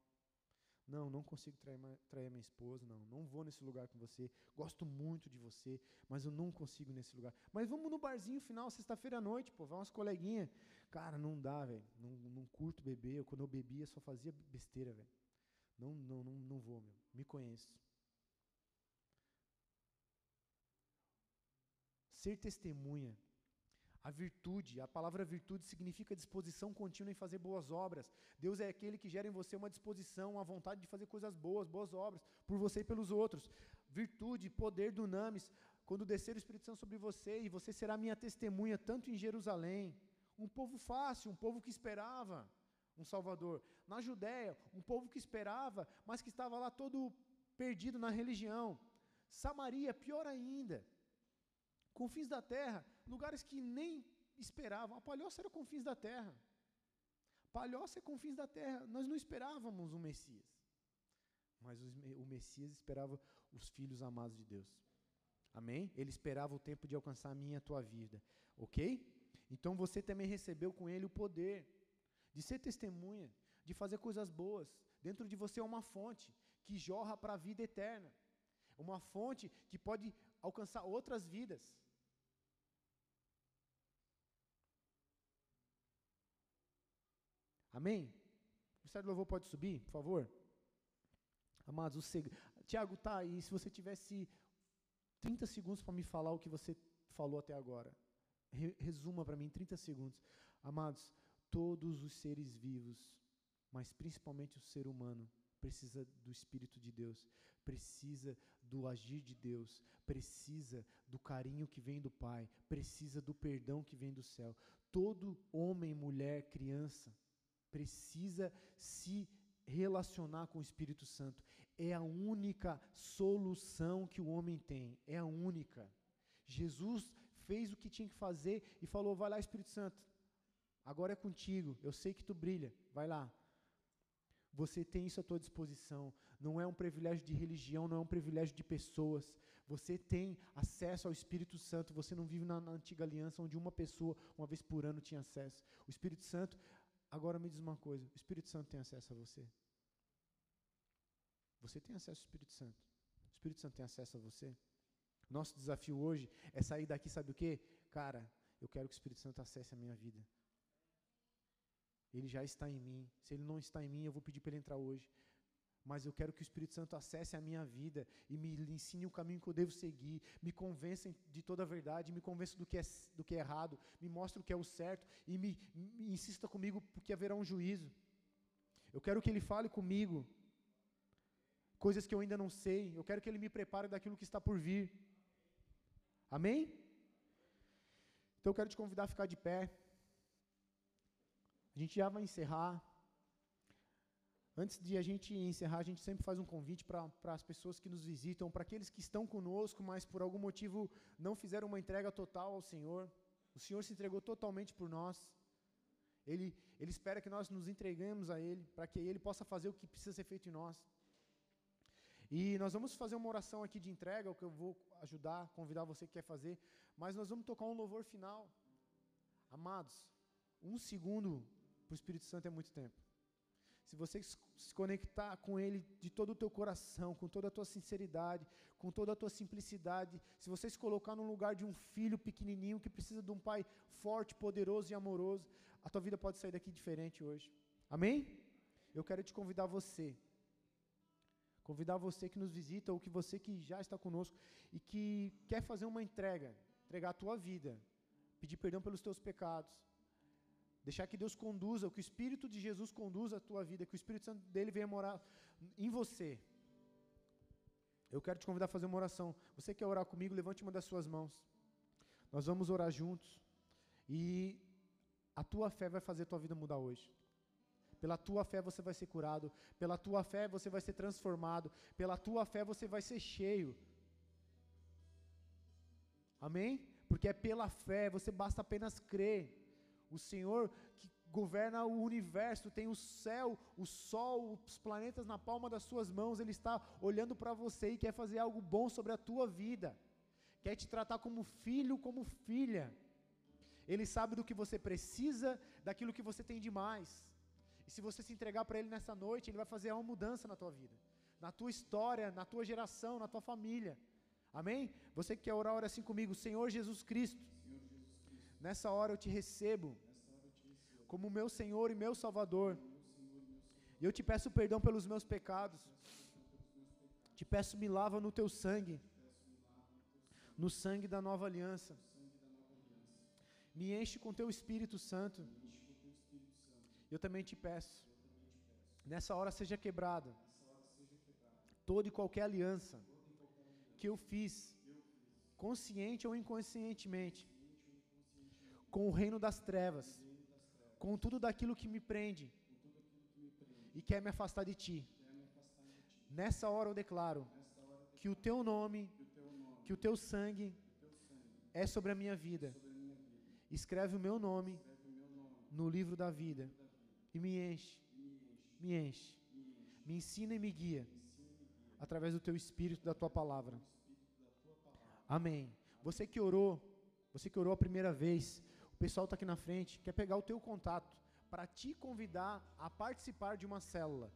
Não, não consigo trair, trair minha esposa, não. Não vou nesse lugar com você. Gosto muito de você, mas eu não consigo nesse lugar. Mas vamos no barzinho final, sexta-feira à noite, pô, vai umas coleguinhas. Cara, não dá, velho. Não, não curto beber. Eu, quando eu bebia, só fazia besteira, velho. Não, não, não, não vou, meu. Me conheço. Ser testemunha. A virtude, a palavra virtude significa disposição contínua em fazer boas obras. Deus é aquele que gera em você uma disposição, uma vontade de fazer coisas boas, boas obras, por você e pelos outros. Virtude, poder do Names, quando descer o Espírito Santo sobre você, e você será minha testemunha, tanto em Jerusalém, um povo fácil, um povo que esperava um Salvador. Na Judéia, um povo que esperava, mas que estava lá todo perdido na religião. Samaria, pior ainda confins da terra, lugares que nem esperavam. A Palhoça era confins da terra. Palhoça é confins da terra. Nós não esperávamos o Messias. Mas o Messias esperava os filhos amados de Deus. Amém? Ele esperava o tempo de alcançar a minha e a tua vida. Ok? Então você também recebeu com ele o poder de ser testemunha, de fazer coisas boas. Dentro de você é uma fonte que jorra para a vida eterna. Uma fonte que pode alcançar outras vidas. Amém? O Ministério do Louvor pode subir, por favor? Amados, o seg... Tiago, tá, e se você tivesse 30 segundos para me falar o que você falou até agora? Re resuma para mim em 30 segundos. Amados, todos os seres vivos, mas principalmente o ser humano, precisa do Espírito de Deus, precisa do agir de Deus, precisa do carinho que vem do Pai, precisa do perdão que vem do céu. Todo homem, mulher, criança, precisa se relacionar com o Espírito Santo. É a única solução que o homem tem, é a única. Jesus fez o que tinha que fazer e falou: Vai lá, Espírito Santo, agora é contigo, eu sei que tu brilha, vai lá. Você tem isso à tua disposição. Não é um privilégio de religião, não é um privilégio de pessoas. Você tem acesso ao Espírito Santo. Você não vive na, na antiga aliança, onde uma pessoa, uma vez por ano, tinha acesso. O Espírito Santo Agora me diz uma coisa: o Espírito Santo tem acesso a você? Você tem acesso ao Espírito Santo? O Espírito Santo tem acesso a você? Nosso desafio hoje é sair daqui, sabe o quê? Cara, eu quero que o Espírito Santo acesse a minha vida. Ele já está em mim. Se ele não está em mim, eu vou pedir para ele entrar hoje. mas eu quero que o Espírito Santo acesse a minha vida e me ensine o caminho que eu devo seguir, me convença de toda a verdade, me convença do que é, do que é errado, me mostre o que é o certo e me, me insista comigo porque haverá um juízo. Eu quero que Ele fale comigo coisas que eu ainda não sei, eu quero que Ele me prepare daquilo que está por vir. Amém? Então eu quero te convidar a ficar de pé. A gente já vai encerrar. Antes de a gente encerrar, a gente sempre faz um convite para as pessoas que nos visitam, para aqueles que estão conosco, mas por algum motivo não fizeram uma entrega total ao Senhor. O Senhor se entregou totalmente por nós. Ele, ele espera que nós nos entregamos a Ele, para que Ele possa fazer o que precisa ser feito em nós. E nós vamos fazer uma oração aqui de entrega, o que eu vou ajudar, convidar você que quer fazer, mas nós vamos tocar um louvor final. Amados, um segundo para o Espírito Santo é muito tempo. Se você se conectar com Ele de todo o teu coração, com toda a tua sinceridade, com toda a tua simplicidade, se você se colocar no lugar de um filho pequenininho que precisa de um pai forte, poderoso e amoroso, a tua vida pode sair daqui diferente hoje. Amém? Eu quero te convidar você, convidar você que nos visita ou que você que já está conosco e que quer fazer uma entrega, entregar a tua vida, pedir perdão pelos teus pecados, Deixar que Deus conduza, que o Espírito de Jesus conduza a tua vida, que o Espírito Santo dele venha morar em você. Eu quero te convidar a fazer uma oração. Você quer orar comigo? Levante uma das suas mãos. Nós vamos orar juntos. E a tua fé vai fazer a tua vida mudar hoje. Pela tua fé você vai ser curado. Pela tua fé você vai ser transformado. Pela tua fé você vai ser cheio. Amém? Porque é pela fé, você basta apenas crer. O Senhor que governa o universo, tem o céu, o sol, os planetas na palma das suas mãos, Ele está olhando para você e quer fazer algo bom sobre a tua vida, quer te tratar como filho, como filha. Ele sabe do que você precisa, daquilo que você tem de mais. E se você se entregar para Ele nessa noite, Ele vai fazer uma mudança na tua vida, na tua história, na tua geração, na tua família. Amém? Você que quer orar, ora assim comigo, Senhor Jesus Cristo. Nessa hora eu te recebo como meu Senhor e meu Salvador. E eu te peço perdão pelos meus pecados. Te peço, me lava no teu sangue, no sangue da nova aliança. Me enche com teu Espírito Santo. Eu também te peço, nessa hora seja quebrada toda e qualquer aliança que eu fiz, consciente ou inconscientemente, com o reino das trevas, com tudo daquilo que me prende e quer me afastar de ti. Nessa hora eu declaro que o teu nome, que o teu sangue é sobre a minha vida. Escreve o meu nome no livro da vida e me enche, me enche, me ensina e me guia através do teu espírito, da tua palavra. Amém. Você que orou, você que orou a primeira vez, o pessoal está aqui na frente, quer pegar o teu contato para te convidar a participar de uma célula.